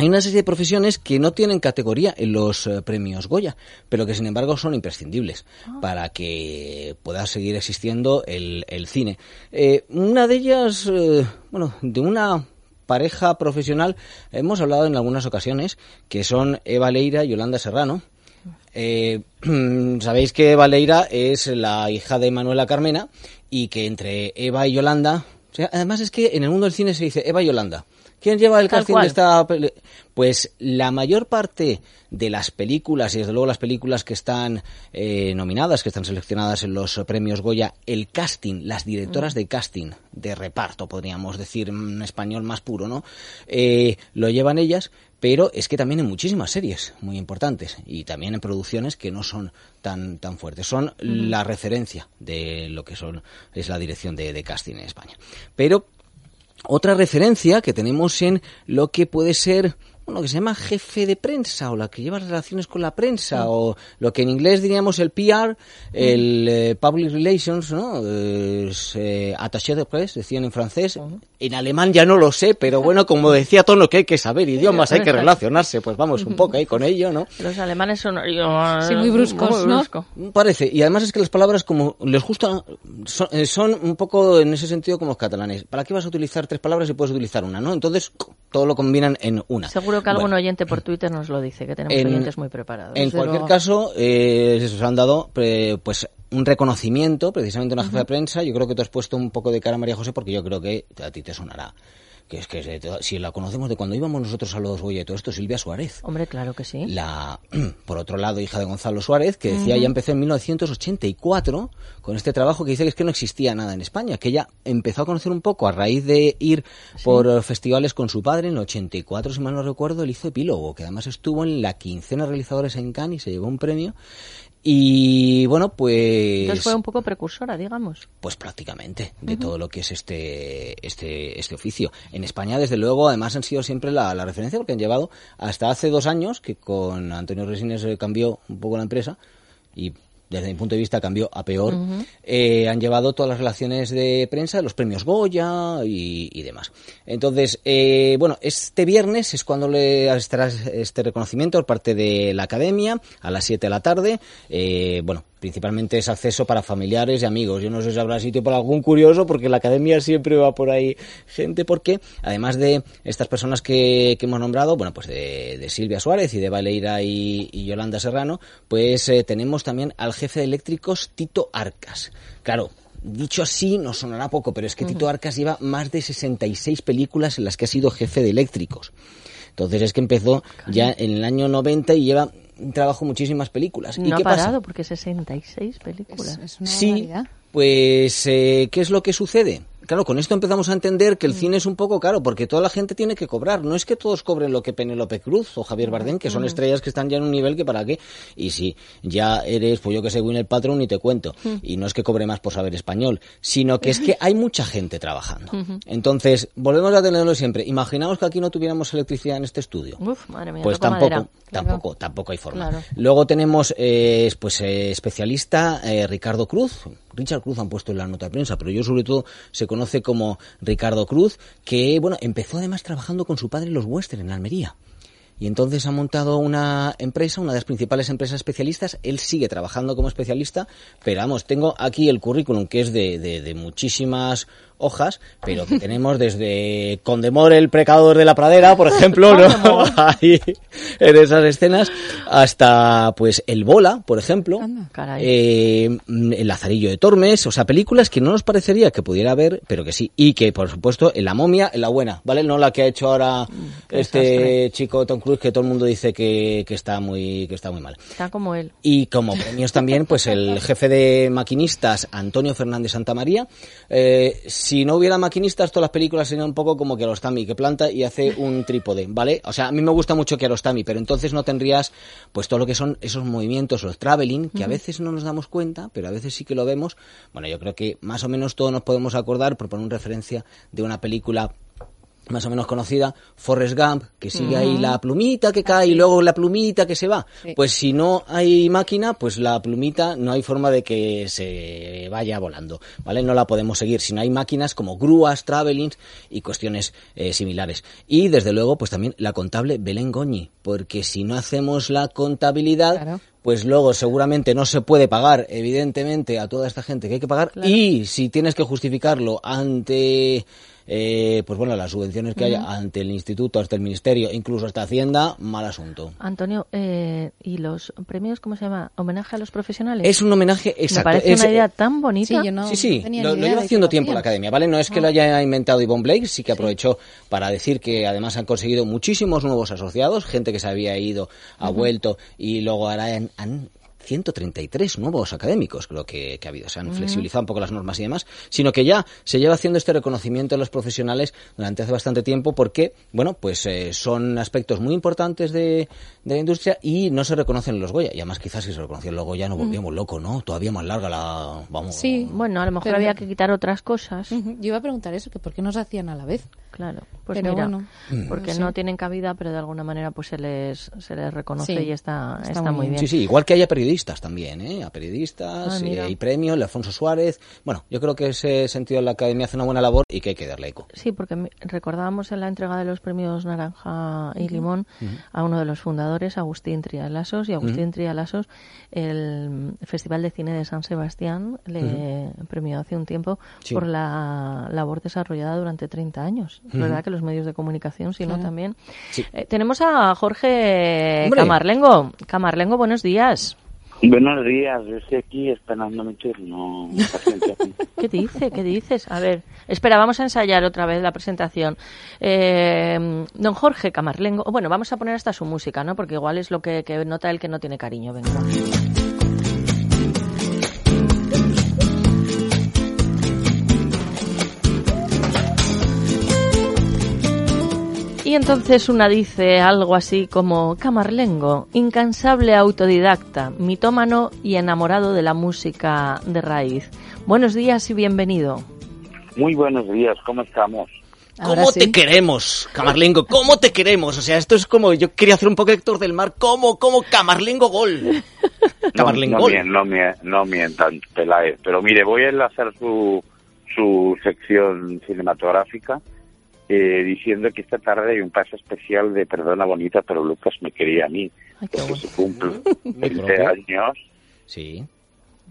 hay una serie de profesiones que no tienen categoría en los eh, premios Goya, pero que sin embargo son imprescindibles para que pueda seguir existiendo el, el cine. Eh, una de ellas, eh, bueno, de una pareja profesional, hemos hablado en algunas ocasiones, que son Eva Leira y Yolanda Serrano. Eh, Sabéis que Eva Leira es la hija de Manuela Carmena y que entre Eva y Yolanda, o sea, además es que en el mundo del cine se dice Eva y Yolanda. ¿Quién lleva el Tal casting cual. de esta peli- Pues la mayor parte de las películas, y desde luego las películas que están eh, nominadas, que están seleccionadas en los premios Goya, el casting, las directoras de casting, de reparto, podríamos decir en español más puro, ¿no? Eh, lo llevan ellas, pero es que también en muchísimas series muy importantes y también en producciones que no son tan tan fuertes. Son la referencia de lo que son es la dirección de, de casting en España. Pero otra referencia que tenemos en lo que puede ser bueno, que se llama jefe de prensa o la que lleva relaciones con la prensa o lo que en inglés diríamos el PR, el eh, Public Relations, ¿no? Es, eh, attaché de presse, decían en francés. En alemán ya no lo sé, pero bueno, como decía Tono, que hay que saber idiomas, hay que relacionarse, pues vamos un poco ahí con ello, ¿no? Los alemanes son Sí, muy bruscos, muy ¿no? brusco. Parece, y además es que las palabras como les gusta, son, eh, son un poco en ese sentido como los catalanes. ¿Para qué vas a utilizar tres palabras si puedes utilizar una, no? Entonces, todo lo combinan en una. Seguro que algún Bueno, oyente por Twitter nos lo dice, que tenemos En- oyentes muy preparados. En cualquier caso, eh, se os han dado eh, pues un reconocimiento, precisamente una jefa de prensa. Yo creo que te has puesto un poco de cara a María José porque yo creo que a ti te sonará. Que es que si la conocemos de cuando íbamos nosotros a los Goya y todo esto, Silvia Suárez. Hombre, claro que sí. La, por otro lado, hija de Gonzalo Suárez, que decía, Ujú. ya empezó en 1984 con este trabajo que dice que es que no existía nada en España, que ella empezó a conocer un poco a raíz de ir por festivales con su padre. En el 84, si mal no recuerdo, él hizo Epílogo, que además estuvo en la quincena de realizadores en Cannes y se llevó un premio. Y bueno, pues... Entonces fue un poco precursora, digamos. Pues prácticamente, de todo lo que es este, este, este oficio. En España, desde luego, además han sido siempre la, la referencia porque han llevado hasta hace dos años, que con Antonio Resines eh, cambió un poco la empresa, y desde mi punto de vista cambió a peor, eh, han llevado todas las relaciones de prensa, los premios Goya y, y demás. Entonces, eh, bueno, este viernes es cuando le estará este reconocimiento por parte de la Academia a las 7 de la tarde. Eh, bueno, principalmente es acceso para familiares y amigos. Yo no sé si habrá sitio para algún curioso, porque la academia siempre va por ahí gente, porque además de estas personas que, que hemos nombrado, bueno, pues de, de Silvia Suárez y de Valeira y, y Yolanda Serrano, pues eh, tenemos también al jefe de eléctricos Tito Arcas. Claro, Dicho así, nos sonará poco, pero es que Tito Arcas lleva más de 66 películas en las que ha sido jefe de eléctricos. Entonces es que empezó ya en el año 90 y lleva trabajo muchísimas películas. ¿Y qué ha parado pasa? porque 66 películas. Sí, pues eh, ¿qué es lo que sucede? Claro, con esto empezamos a entender que el cine es un poco caro, porque toda la gente tiene que cobrar. No es que todos cobren lo que Penélope Cruz o Javier Bardem, que son estrellas que están ya en un nivel que para qué. Y si ya eres, pues yo que sé, Winner Patron, ni te cuento. Y no es que cobre más por saber español, sino que es que hay mucha gente trabajando. Entonces, volvemos a tenerlo siempre. Imaginaos que aquí no tuviéramos electricidad en este estudio. Uf, madre mía. Pues tampoco, madera. tampoco, tampoco hay forma. Claro. Luego tenemos, eh, pues, eh, especialista eh, Ricardo Cruz. Richard Cruz han puesto en la nota de prensa, pero yo sobre todo se conoce como Ricardo Cruz, que, bueno, empezó además trabajando con su padre en los western en Almería. Y entonces ha montado una empresa, una de las principales empresas especialistas. Él sigue trabajando como especialista, pero vamos, tengo aquí el currículum que es de, de, de muchísimas hojas, pero que tenemos desde Condemor, el precador de la pradera, por ejemplo, ¿no? Ahí, en esas escenas, hasta pues El Bola, por ejemplo, eh, El Lazarillo de Tormes, o sea, películas que no nos parecería que pudiera haber, pero que sí, y que por supuesto en La Momia, en la buena, ¿vale? No la que ha hecho ahora este desastre. chico Tom Cruise que todo el mundo dice que, que está muy que está muy mal. Está como él. Y como premios también, pues el jefe de maquinistas, Antonio Fernández Santamaría. Eh, si no hubiera maquinistas, todas las películas serían un poco como Kiarostami, que planta y hace un trípode, ¿vale? O sea, a mí me gusta mucho Kiarostami, pero entonces no tendrías pues todo lo que son esos movimientos, los traveling, que a veces no nos damos cuenta, pero a veces sí que lo vemos. Bueno, yo creo que más o menos todos nos podemos acordar, por poner una referencia de una película más o menos conocida, Forrest Gump, que sigue ahí la plumita que cae y luego la plumita que se va. Sí. Pues si no hay máquina, pues la plumita no hay forma de que se vaya volando, ¿vale? No la podemos seguir. Si no hay máquinas como grúas, travelings y cuestiones eh, similares. Y desde luego, pues también la contable Belén Goñi, porque si no hacemos la contabilidad, pues luego seguramente no se puede pagar, evidentemente, a toda esta gente que hay que pagar. Y si tienes que justificarlo ante, eh, pues bueno, las subvenciones que haya Ujú. ante el instituto, hasta el ministerio, incluso hasta Hacienda, mal asunto. Antonio, eh, ¿y los premios, cómo se llama? ¿Homenaje a los profesionales? Es un homenaje exacto. Me parece es- una idea tan bonita. sí, sí, lo, lo lleva haciendo tiempo la academia, ¿vale? No es que lo haya inventado Yvonne Blake, sí que aprovechó para decir que además han conseguido muchísimos nuevos asociados, gente que se había ido, ha Ujú. vuelto y luego ahora han, han 133 nuevos académicos, creo que, que ha habido. Se han flexibilizado un poco las normas y demás, sino que ya se lleva haciendo este reconocimiento de los profesionales durante hace bastante tiempo porque, bueno, pues eh, son aspectos muy importantes de, de la industria y no se reconocen en los Goya. Y además quizás si se reconocían los Goya nos Mm. volvíamos locos, ¿no? Todavía más larga la... Vamos. Sí, bueno, a lo mejor Pero- había que quitar otras cosas. Yo iba a preguntar eso, que por qué no se hacían a la vez. Claro, pues Pero mira, bueno, porque no no tienen cabida, pero de alguna manera pues se les se les reconoce Sí, y está está está, muy muy bien. Sí, sí, igual que haya periodistas también, ¿eh? A periodistas, Ah, eh, hay premios, el Alfonso Suárez. Bueno, yo creo que ese sentido la Academia hace una buena labor y que hay que darle eco. Sí, porque recordábamos en la entrega de los premios Naranja y. Limón a uno de los fundadores, Agustín Trialasos, y Agustín Ujú. Trialasos, el Festival de Cine de San Sebastián le premió hace un tiempo Sí. por la labor desarrollada durante 30 años. Es verdad que los medios de comunicación, si no Claro. también. Sí. Eh, tenemos a Jorge Hombre. Camarlengo. Camarlengo, buenos días. Buenos días, estoy aquí esperando mi turno. ¿Qué dice? ¿Qué dices? A ver, espera, vamos a ensayar otra vez la presentación. Eh, don Jorge Camarlengo, bueno, vamos a poner hasta su música, ¿no? Porque igual es lo que, que nota él que no tiene cariño. Venga. Entonces una dice algo así como Camarlengo, incansable autodidacta, mitómano y enamorado de la música de raíz. Buenos días y bienvenido. Muy buenos días, ¿cómo estamos? ¿Cómo te queremos, Camarlengo? ¿Cómo te queremos? O sea, esto es como yo quería hacer un poco Héctor del Mar. ¿Cómo, cómo Camarlengo gol? Camarlengo no, no, no, no mientan, Peláez. Pero mire, voy a enlazar su, su sección cinematográfica eh, diciendo que esta tarde hay un paso especial de Perdona Bonita, pero Lucas me quería a mí. porque se cumple 20 años sí.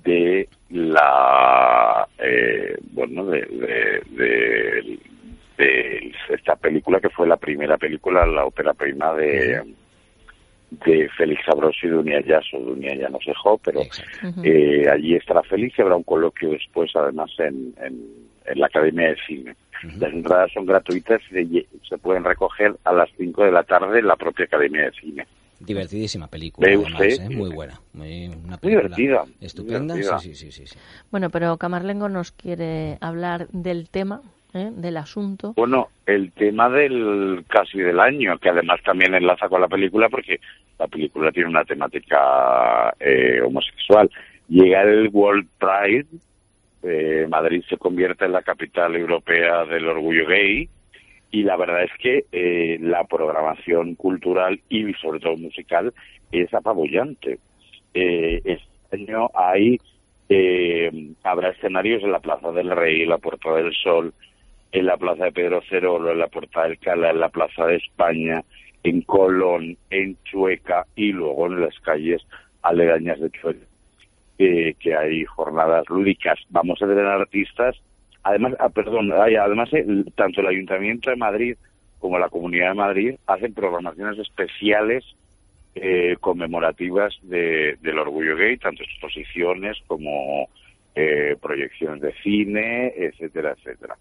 de la. Eh, bueno, de, de, de, de, esta película que fue la primera película, la ópera prima de. de Félix Sabroso y Dunia Yaso. Dunia ya nos dejó, pero eh, allí estará Félix y habrá un coloquio después, además, en, en, en la Academia de Cine. Las entradas son gratuitas y se pueden recoger a las 5 de la tarde en la propia Academia de Cine. Divertidísima película, ¿Ve además, usted? ¿eh? muy buena, muy, una Muy película divertida, estupenda, divertida. sí, sí, sí, sí, sí. Bueno, pero Camarlengo nos quiere hablar del tema, ¿eh? del asunto. Bueno, el tema del casi del año, que además también enlaza con la película porque la película tiene una temática eh, homosexual. Llega el World Pride, eh, Madrid se convierte en la capital europea del orgullo gay y la verdad es que eh, la programación cultural y sobre todo musical es apabullante. Eh, este año hay eh, habrá escenarios en la Plaza del Rey, en la Puerta del Sol, en la Plaza de Pedro Cerolo, en la Puerta del Cala, en la Plaza de España, en Colón, en Chueca y luego en las calles aledañas de Chueca, eh, que hay jornadas lúdicas. Vamos a tener artistas, además, ah, perdón, hay- además eh, tanto el Ayuntamiento de Madrid como la Comunidad de Madrid hacen programaciones especiales eh, conmemorativas de, del orgullo gay, tanto exposiciones como eh, proyecciones de cine, etcétera, etcétera.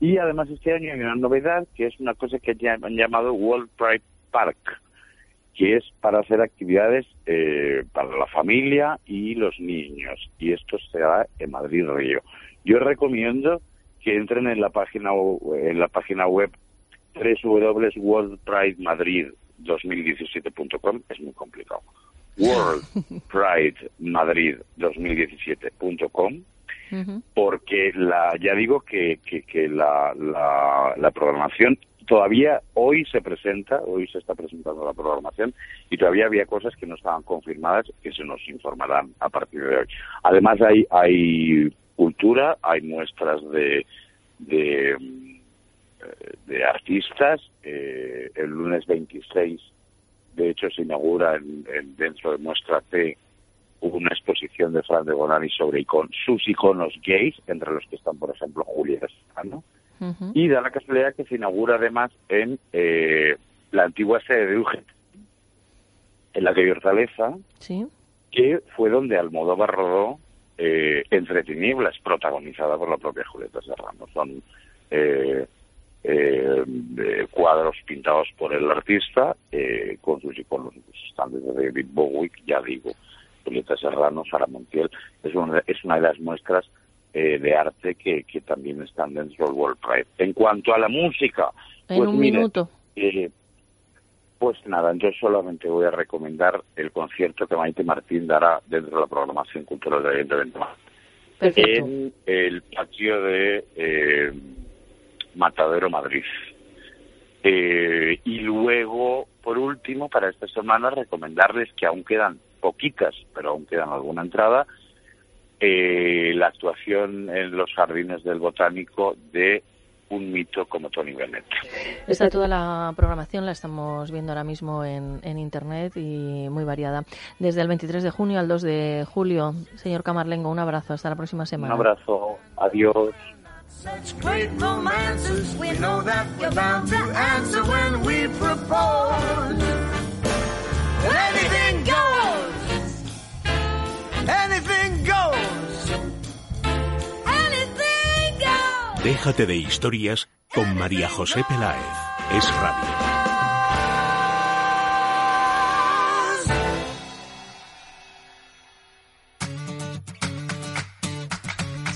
Y además este año hay una novedad que es una cosa que han llamado World Pride Park, que es para hacer actividades eh, para la familia y los niños. Y esto será en Madrid Río. Yo recomiendo que entren en la página en la página web www.worldpridemadrid2017.com es muy complicado. worldpridemadrid2017.com porque la ya digo que, que, que la, la, la programación todavía hoy se presenta, hoy se está presentando la programación y todavía había cosas que no estaban confirmadas que se nos informarán a partir de hoy. Además hay, hay cultura, hay muestras de, de, mm, artistas. Eh, el lunes 26, de hecho, se inaugura en- en- dentro de Muestra T una exposición de Fran de Bonani sobre sus iconos gays, entre los que están, por ejemplo, Julia Serrano. Y da la casualidad que se inaugura además en eh, la antigua sede de UGT, en la calle Hortaleza, Sí. que fue donde Almodóvar rodó eh, Entre Tinieblas, protagonizada por la propia Julieta Serrano. Son eh, eh, de cuadros pintados por el artista eh, con sus iconos. Pues están desde David Bowie, ya digo, Julieta Serrano, Sara Montiel. Es una, es una de las muestras eh, de arte que, que también están dentro del World Pride. En cuanto a la música, En pues un mire, minuto. eh, pues nada, yo solamente voy a recomendar el concierto que Maite Martín dará dentro de la programación cultural del Ayuntamiento. Perfecto. En el patio de eh, Matadero Madrid. Eh, y luego, por último, para esta semana, recomendarles que aún quedan poquitas, pero aún quedan alguna entrada, eh, la actuación en los jardines del botánico de un mito como Tony Bennett. Está toda la programación, la estamos viendo ahora mismo en, en internet y muy variada. Desde el 23 de junio al 2 de julio. Señor Camarlengo, un abrazo. Hasta la próxima Un semana. abrazo, adiós. Such great Déjate de historias con María José Peláez. Es radio.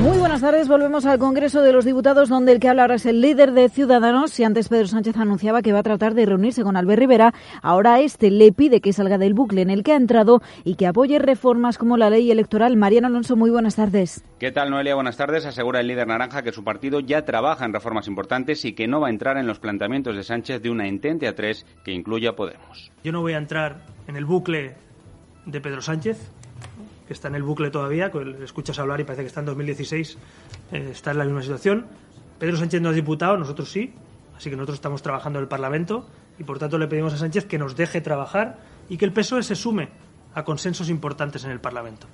Muy buenas tardes. Volvemos al Congreso de los Diputados, donde el que habla ahora es el líder de Ciudadanos. Si antes Pedro Sánchez anunciaba que va a tratar de reunirse con Albert Rivera, ahora este le pide que salga del bucle en el que ha entrado y que apoye reformas como la ley electoral. Mariano Alonso, muy buenas tardes. ¿Qué tal, Noelia? Buenas tardes. Asegura el líder naranja que su partido ya trabaja en reformas importantes y que no va a entrar en los planteamientos de Sánchez de una entente a tres que incluya a Podemos. Yo no voy a entrar en el bucle de Pedro Sánchez que está en el bucle todavía, que le escuchas hablar y parece que está en 2016, eh, está en la misma situación. Pedro Sánchez no es diputado, nosotros sí, así que nosotros estamos trabajando en el Parlamento y por tanto le pedimos a Sánchez que nos deje trabajar y que el PSOE se sume a consensos importantes en el Parlamento.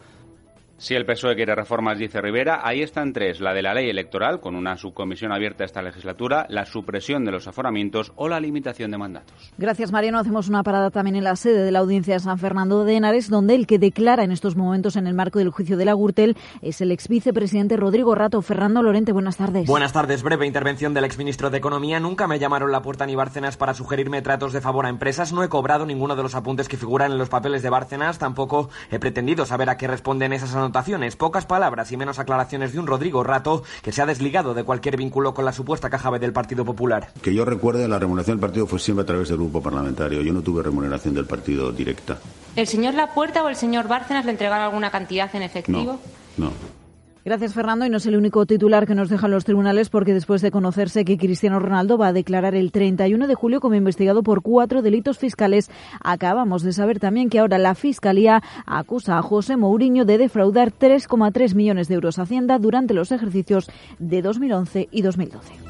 Si el PSOE quiere reformas, dice Rivera, ahí están tres. La de la ley electoral, con una subcomisión abierta esta legislatura, la supresión de los aforamientos o la limitación de mandatos. Gracias, Mariano. Hacemos una parada también en la sede de la Audiencia de San Fernando de Henares, donde el que declara en estos momentos en el marco del juicio de la Gürtel es el ex vicepresidente Rodrigo Rato. Fernando Lorente, buenas tardes. Buenas tardes. Breve intervención del exministro de Economía. Nunca me llamaron la puerta ni Bárcenas para sugerirme tratos de favor a empresas. No he cobrado ninguno de los apuntes que figuran en los papeles de Bárcenas. Tampoco he pretendido saber a qué responden esas anotaciones. Pocas palabras y menos aclaraciones de un Rodrigo Rato que se ha desligado de cualquier vínculo con la supuesta caja B del Partido Popular. Que yo recuerde, la remuneración del partido fue siempre a través del grupo parlamentario. Yo no tuve remuneración del partido directa. ¿El señor Lapuerta o el señor Bárcenas le entregaron alguna cantidad en efectivo? No. no. Gracias, Fernando. Y no es el único titular que nos dejan los tribunales porque después de conocerse que Cristiano Ronaldo va a declarar el 31 de julio como investigado por cuatro delitos fiscales, acabamos de saber también que ahora la Fiscalía acusa a José Mourinho de defraudar 3,3 millones de euros a Hacienda durante los ejercicios de 2011 y 2012.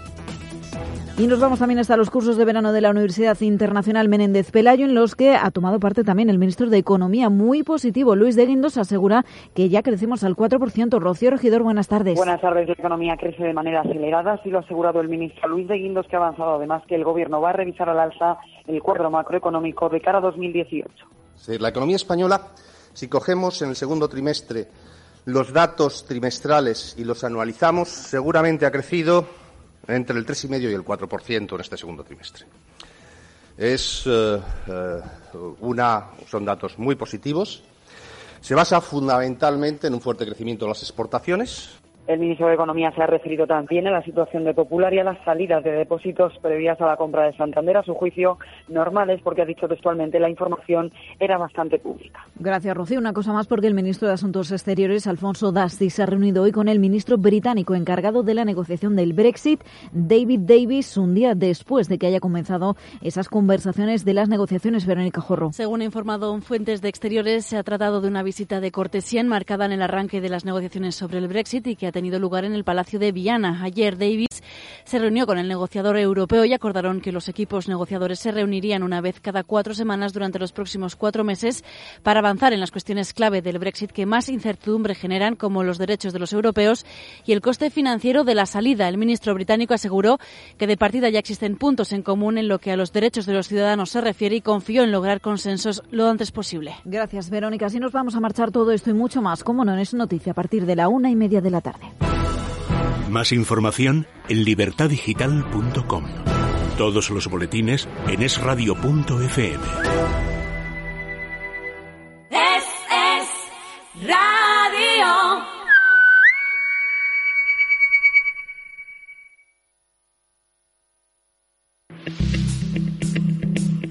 Y nos vamos también hasta los cursos de verano de la Universidad Internacional Menéndez Pelayo, en los que ha tomado parte también el ministro de Economía. Muy positivo, Luis de Guindos asegura que ya crecemos al 4%. Rocío Regidor, buenas tardes. Buenas tardes. La economía crece de manera acelerada, así lo ha asegurado el ministro Luis de Guindos, que ha avanzado además que el Gobierno va a revisar al alza el cuadro macroeconómico de cara a 2018. Sí, la economía española, si cogemos en el segundo trimestre los datos trimestrales y los anualizamos, seguramente ha crecido entre el 3,5 y el 4% en este segundo trimestre. Es eh, eh, una, son datos muy positivos. Se basa fundamentalmente en un fuerte crecimiento de las exportaciones, el ministro de Economía se ha referido también a la situación de Popular y a las salidas de depósitos previas a la compra de Santander. A su juicio, normales, porque ha dicho textualmente la información era bastante pública. Gracias, Rocío. Una cosa más, porque el ministro de Asuntos Exteriores, Alfonso Dasti, se ha reunido hoy con el ministro británico encargado de la negociación del Brexit, David Davis, un día después de que haya comenzado esas conversaciones de las negociaciones. Verónica Jorro. Según ha informado fuentes de Exteriores, se ha tratado de una visita de cortesía enmarcada en el arranque de las negociaciones sobre el Brexit y que ha tenido lugar en el Palacio de Viana. Ayer Davis se reunió con el negociador europeo y acordaron que los equipos negociadores se reunirían una vez cada cuatro semanas durante los próximos cuatro meses para avanzar en las cuestiones clave del Brexit que más incertidumbre generan, como los derechos de los europeos y el coste financiero de la salida. El ministro británico aseguró que de partida ya existen puntos en común en lo que a los derechos de los ciudadanos se refiere y confió en lograr consensos lo antes posible. Gracias, Verónica. Así nos vamos a marchar todo esto y mucho más, como no es noticia, a partir de la una y media de la tarde. Más información en libertadigital.com. Todos los boletines en esradio.fm.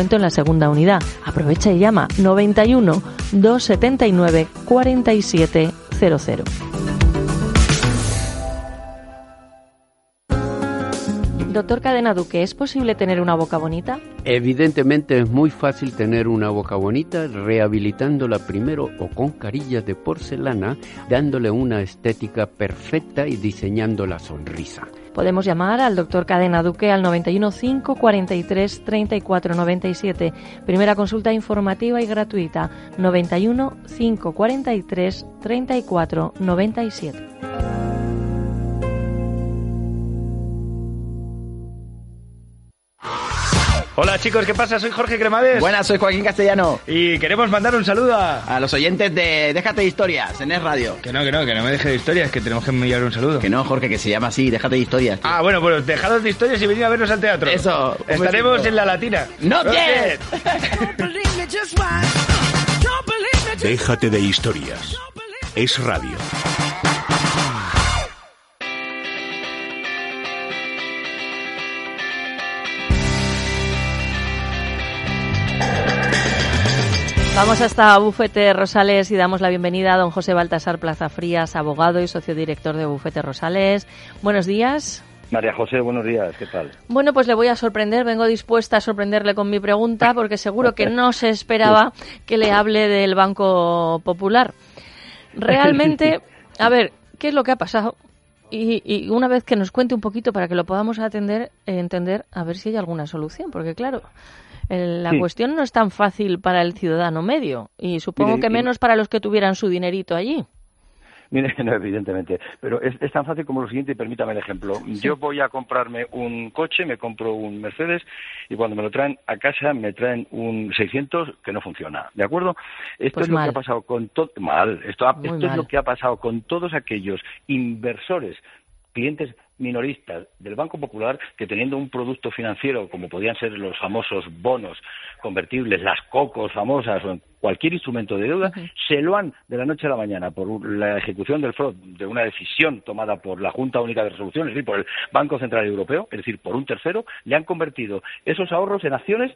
en la segunda unidad. Aprovecha y llama 91 279 4700. Doctor Cadena Duque, ¿es posible tener una boca bonita? Evidentemente es muy fácil tener una boca bonita rehabilitándola primero o con carillas de porcelana, dándole una estética perfecta y diseñando la sonrisa. Podemos llamar al doctor Cadena Duque al 91 5 43 34 97. Primera consulta informativa y gratuita 91 5 43 34 97. Hola chicos, ¿qué pasa? Soy Jorge Cremades. Buenas, soy Joaquín Castellano. Y queremos mandar un saludo a... A los oyentes de Déjate de Historias, en Es Radio. Que no, que no, que no me deje de historias, que tenemos que enviar un saludo. Que no, Jorge, que se llama así, Déjate de Historias. Ah, bueno, pues dejados de historias y venid a vernos al teatro. Eso. Estaremos en La Latina. ¡No bien! Déjate de historias. Es radio. Vamos hasta Bufete Rosales y damos la bienvenida a don José Baltasar Plaza Frías, abogado y socio director de Bufete Rosales. Buenos días. María José, buenos días, ¿qué tal? Bueno, pues le voy a sorprender, vengo dispuesta a sorprenderle con mi pregunta porque seguro que no se esperaba que le hable del Banco Popular. Realmente, a ver, ¿qué es lo que ha pasado? Y, y una vez que nos cuente un poquito para que lo podamos atender, entender, a ver si hay alguna solución, porque claro, la Sí. cuestión no es tan fácil para el ciudadano medio y supongo Mire, que y- menos para los que tuvieran su dinerito allí. Mire, no, evidentemente, pero es, es tan fácil como lo siguiente y permítame el ejemplo. Yo voy a comprarme un coche, me compro un Mercedes y cuando me lo traen a casa me traen un 600 que no funciona, ¿de acuerdo? Esto Pues es lo que ha pasado con todo, mal, esto, ha- es lo que ha pasado con todos aquellos inversores clientes minoristas del Banco Popular que teniendo un producto financiero como podían ser los famosos bonos convertibles, las cocos famosas o en cualquier instrumento de deuda, se lo han de la noche a la mañana por la ejecución del FROD de una decisión tomada por la Junta Única de Resolución, es decir, por el Banco Central Europeo, es decir, por un tercero, le han convertido esos ahorros en acciones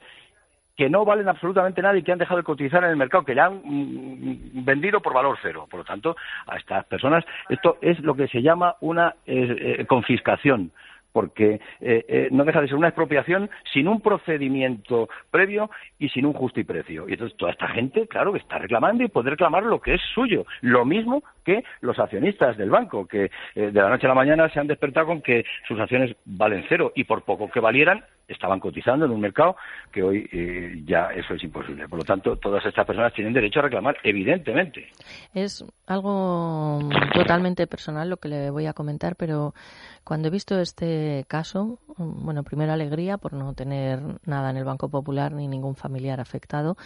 que no valen absolutamente nada y que han dejado de cotizar en el mercado, que le han mm, vendido por valor cero. Por lo tanto, a estas personas esto es lo que se llama una eh, eh, confiscación porque eh, eh, no deja de ser una expropiación sin un procedimiento previo y sin un justo y precio. Y entonces toda esta gente, claro, que está reclamando y puede reclamar lo que es suyo. Lo mismo que los accionistas del banco, que eh, de la noche a la mañana se han despertado con que sus acciones valen cero y por poco que valieran, estaban cotizando en un mercado que hoy eh, ya eso es imposible. Por lo tanto, todas estas personas tienen derecho a reclamar, evidentemente. Es algo totalmente personal lo que le voy a comentar, pero cuando he visto este caso, bueno, primero alegría por no tener nada en el Banco Popular ni ningún familiar afectado,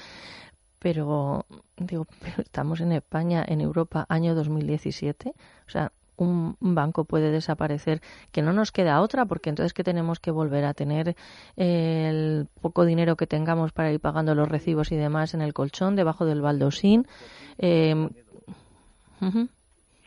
pero digo, pero estamos en España, en Europa, año 2017, o sea, un banco puede desaparecer, que no nos queda otra, porque entonces que tenemos que volver a tener eh, el poco dinero que tengamos para ir pagando los recibos y demás en el colchón, debajo del baldosín. Eh.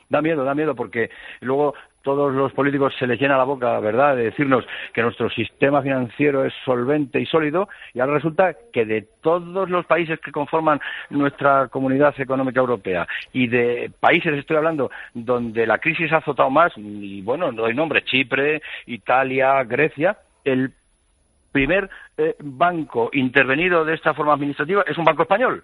Da miedo, da miedo, porque luego todos los políticos se les llena la boca, ¿verdad?, de decirnos que nuestro sistema financiero es solvente y sólido, y ahora resulta que de todos los países que conforman nuestra comunidad económica europea y de países, estoy hablando, donde la crisis ha azotado más, y bueno, no doy nombre, Chipre, Italia, Grecia, el primer eh, banco intervenido de esta forma administrativa es un banco español.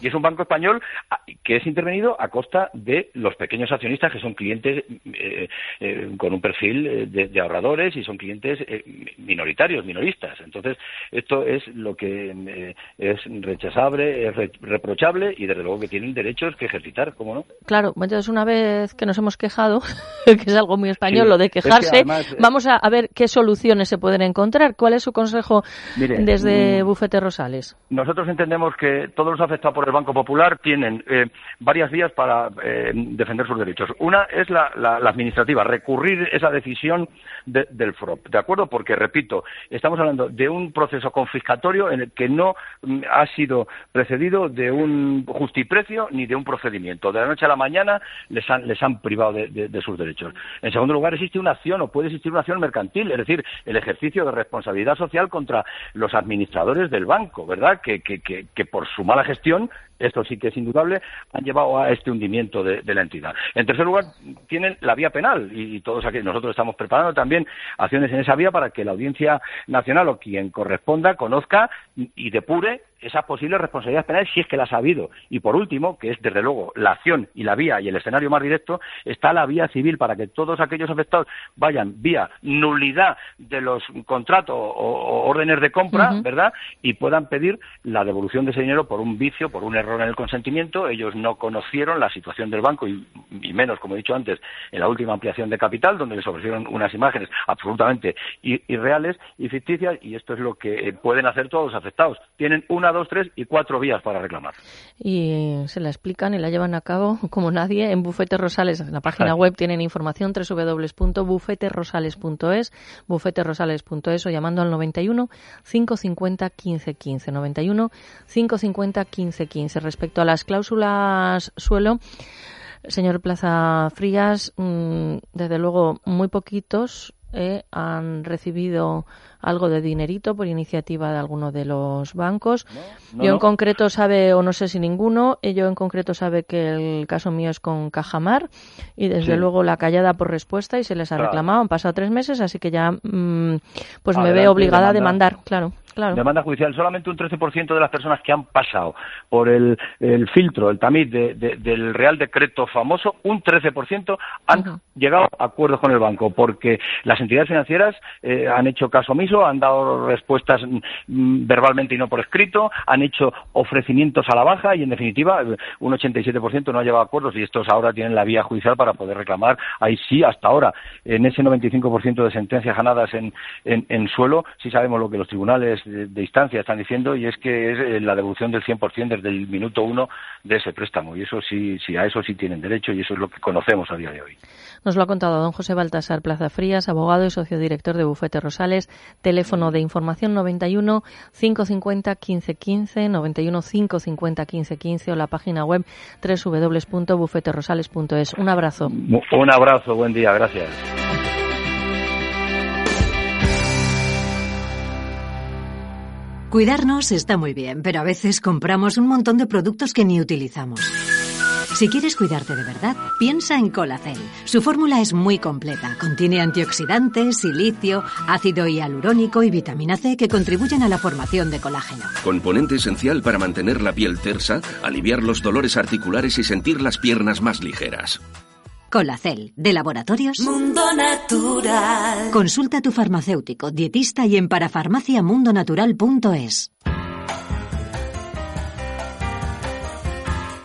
Y es un banco español a- que es intervenido a costa de los pequeños accionistas que son clientes eh, eh, con un perfil eh, de, de ahorradores y son clientes eh, minoritarios, minoristas. Entonces, esto es lo que es rechazable, es re- reprochable y desde luego que tienen derechos que ejercitar, ¿cómo no? Claro, entonces una vez que nos hemos quejado, que es algo muy español Sí, lo de es que quejarse, además, vamos a, a ver qué soluciones se pueden encontrar. ¿Cuál es su consejo Mire, desde mm, Bufete Rosales? Nosotros entendemos que todos los afectados por el Banco Popular tienen eh, varias vías para eh, defender sus derechos. Una es la, administrativa, recurrir esa decisión de- del FROP, ¿de acuerdo? Porque, repito, estamos hablando de un proceso confiscatorio en el que no mm, ha sido precedido de un justiprecio ni de un procedimiento. De la noche a la mañana les han, les han privado de, sus derechos. En segundo lugar, existe una acción o puede existir una acción mercantil, es decir, el ejercicio de responsabilidad social contra los administradores del banco, ¿verdad? Que- que- que por su mala gestión información esto sí que es indudable, han llevado a este hundimiento de, de la entidad. En tercer lugar, tienen la vía penal y, y todos aquí, nosotros estamos preparando también acciones en esa vía para que la Audiencia Nacional o quien corresponda conozca y, y depure esas posibles responsabilidades penales si es que las ha habido. Y por último, que es desde luego la acción y la vía y el escenario más directo, está la vía civil para que todos aquellos afectados vayan vía nulidad de los contratos o, o órdenes de compra. ¿verdad? Y puedan pedir la devolución de ese dinero por un vicio, por un error en el consentimiento. Ellos no conocieron la situación del banco y, y menos, como he dicho antes, en la última ampliación de capital, donde les ofrecieron unas imágenes absolutamente irreales y ficticias. Y esto es lo que eh, pueden hacer todos los afectados. Tienen una, dos, tres y cuatro vías para reclamar. Y se la explican y la llevan a cabo como nadie en Bufete Rosales. En la página web tienen información www.bufeterosales.es, bufeterosales.es o llamando al 91 550 15 15. 91 550 15 15. Respecto a las cláusulas suelo, señor Plaza Frías, mm, desde luego muy poquitos eh, han recibido algo de dinerito por iniciativa de alguno de los bancos. no, yo en no. concreto sabe, o no sé si ninguno, eh, yo en concreto sabe que el caso mío es con Cajamar y desde Sí. luego la callada por respuesta y se les ha Claro. reclamado. Han pasado tres meses, así que ya mm, pues me veo obligada a demanda. demandar, claro. Claro. Demanda judicial. Solamente un 13% de las personas que han pasado por el, el filtro, el tamiz de- de- del Real Decreto famoso, un 13% han llegado a acuerdos con el banco, porque las entidades financieras eh, han hecho caso omiso, han dado respuestas mm, verbalmente y no por escrito, han hecho ofrecimientos a la baja y, en definitiva, eh, un 87% no ha llevado a acuerdos y estos ahora tienen la vía judicial para poder reclamar. Ahí sí, hasta ahora, en ese 95% de sentencias ganadas en, en, en suelo, sí sabemos lo que los tribunales de, de instancia están diciendo y es que es eh, la devolución del 100% desde el minuto uno de ese préstamo. Y eso sí, sí, a eso sí tienen derecho y eso es lo que conocemos a día de hoy. Nos lo ha contado don José Baltasar Plaza Frías, abogado y socio director de Bufete Rosales. Teléfono de información 91 550 1515, 91 550 1515 o la página web www.bufeterosales.es. Un abrazo. Un abrazo, buen día, gracias. Cuidarnos está muy bien, pero a veces compramos un montón de productos que ni utilizamos. Si quieres cuidarte de verdad, piensa en Colacel. Su fórmula es muy completa. Contiene antioxidantes, silicio, ácido hialurónico y vitamina C que contribuyen a la formación de colágeno. Componente esencial para mantener la piel tersa, aliviar los dolores articulares y sentir las piernas más ligeras. Colacel, de laboratorios Mundo Natural. Consulta a tu farmacéutico, dietista y en parafarmaciamundonatural.es.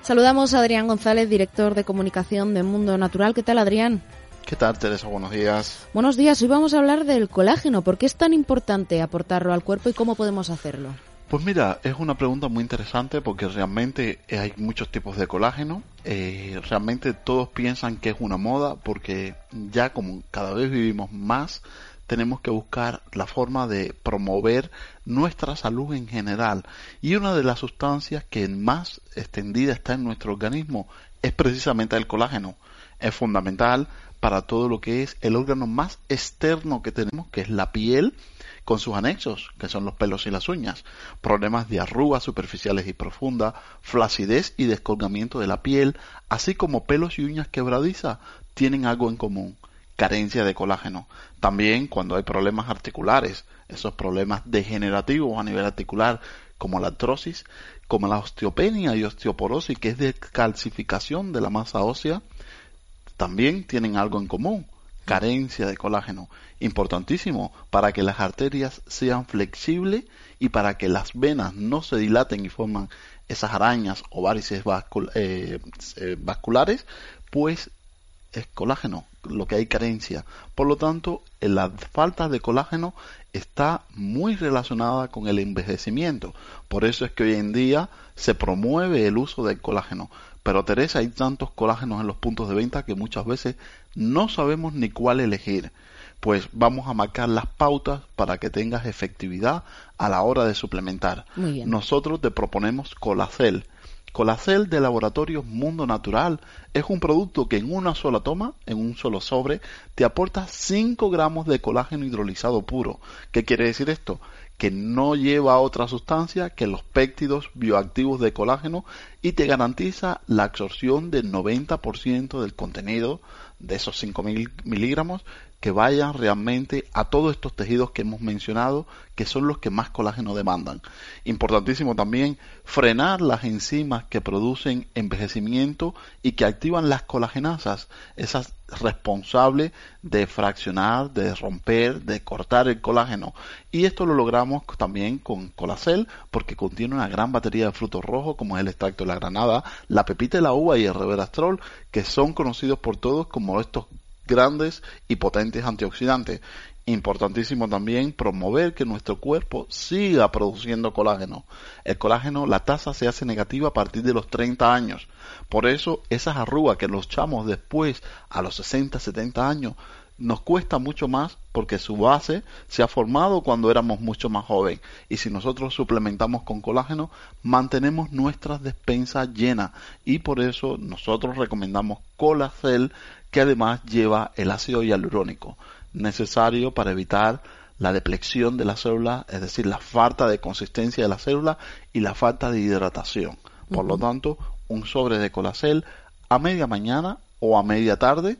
Saludamos a Adrián González, director de comunicación de Mundo Natural. ¿Qué tal, Adrián? ¿Qué tal, Teresa? Buenos días. Buenos días. Hoy vamos a hablar del colágeno. ¿Por qué es tan importante aportarlo al cuerpo y cómo podemos hacerlo? Pues mira, es una pregunta muy interesante porque realmente hay muchos tipos de colágeno. Eh, realmente todos piensan que es una moda porque ya como cada vez vivimos más, tenemos que buscar la forma de promover nuestra salud en general. Y una de las sustancias que más extendida está en nuestro organismo es precisamente el colágeno. Es fundamental para todo lo que es el órgano más externo que tenemos, que es la piel, con sus anexos, que son los pelos y las uñas, problemas de arrugas superficiales y profundas, flacidez y descolgamiento de la piel, así como pelos y uñas quebradizas, tienen algo en común, carencia de colágeno. También cuando hay problemas articulares, esos problemas degenerativos a nivel articular, como la artrosis, como la osteopenia y osteoporosis, que es de calcificación de la masa ósea, también tienen algo en común, carencia de colágeno. Importantísimo para que las arterias sean flexibles y para que las venas no se dilaten y forman esas arañas o varices eh, eh, vasculares, pues es colágeno lo que hay carencia. Por lo tanto, la falta de colágeno está muy relacionada con el envejecimiento. Por eso es que hoy en día se promueve el uso del colágeno. Pero Teresa, hay tantos colágenos en los puntos de venta que muchas veces no sabemos ni cuál elegir. Pues vamos a marcar las pautas para que tengas efectividad a la hora de suplementar. Nosotros te proponemos Colacel Colacel de Laboratorios Mundo Natural es un producto que en una sola toma, en un solo sobre, te aporta 5 gramos de colágeno hidrolizado puro. ¿Qué quiere decir esto? Que no lleva otra sustancia que los péptidos bioactivos de colágeno y te garantiza la absorción del 90% del contenido de esos 5.000 miligramos que vayan realmente a todos estos tejidos que hemos mencionado, que son los que más colágeno demandan. Importantísimo también frenar las enzimas que producen envejecimiento y que activan las colagenasas, esas responsables de fraccionar, de romper, de cortar el colágeno. Y esto lo logramos también con Colacel porque contiene una gran batería de frutos rojos como es el extracto de la granada, la pepita de la uva y el reverastrol, que son conocidos por todos como estos grandes y potentes antioxidantes. Importantísimo también promover que nuestro cuerpo siga produciendo colágeno. El colágeno, la tasa se hace negativa a partir de los 30 años. Por eso esas arrugas que los echamos después a los 60, 70 años nos cuesta mucho más porque su base se ha formado cuando éramos mucho más jóvenes y si nosotros suplementamos con colágeno mantenemos nuestras despensas llenas y por eso nosotros recomendamos Colacel que además lleva el ácido hialurónico necesario para evitar la deplexión de la célula, es decir, la falta de consistencia de la célula y la falta de hidratación. Por lo tanto, un sobre de colacel a media mañana o a media tarde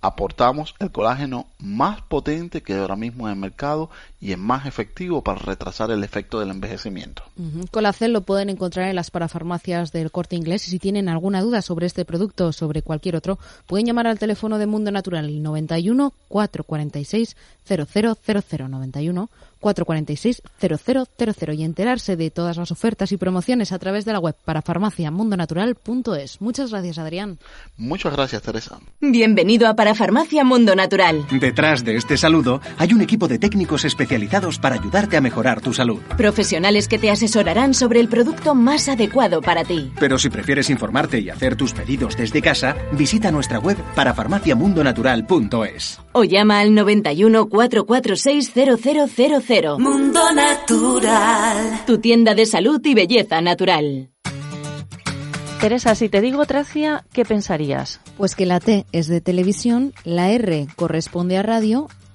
aportamos el colágeno más potente que ahora mismo en el mercado y es más efectivo para retrasar el efecto del envejecimiento. Colacel lo pueden encontrar en las parafarmacias del corte inglés y si tienen alguna duda sobre este producto o sobre cualquier otro, pueden llamar al teléfono de Mundo Natural 91 446 0000 91 446 0000 y enterarse de todas las ofertas y promociones a través de la web para farmaciamundonatural.es. Muchas gracias, Adrián. Muchas gracias, Teresa. Bienvenido a Parafarmacia Mundo Natural. Detrás de este saludo hay un equipo de técnicos especializados para ayudarte a mejorar tu salud. Profesionales que te asesorarán sobre el producto más adecuado para ti. Pero si prefieres informarte y hacer tus pedidos desde casa, visita nuestra web parafarmaciamundonatural.es. O llama al 91 446 0000. Mundo Natural. Tu tienda de salud y belleza natural. Teresa, si te digo Tracia, ¿qué pensarías? Pues que la T es de televisión, la R corresponde a radio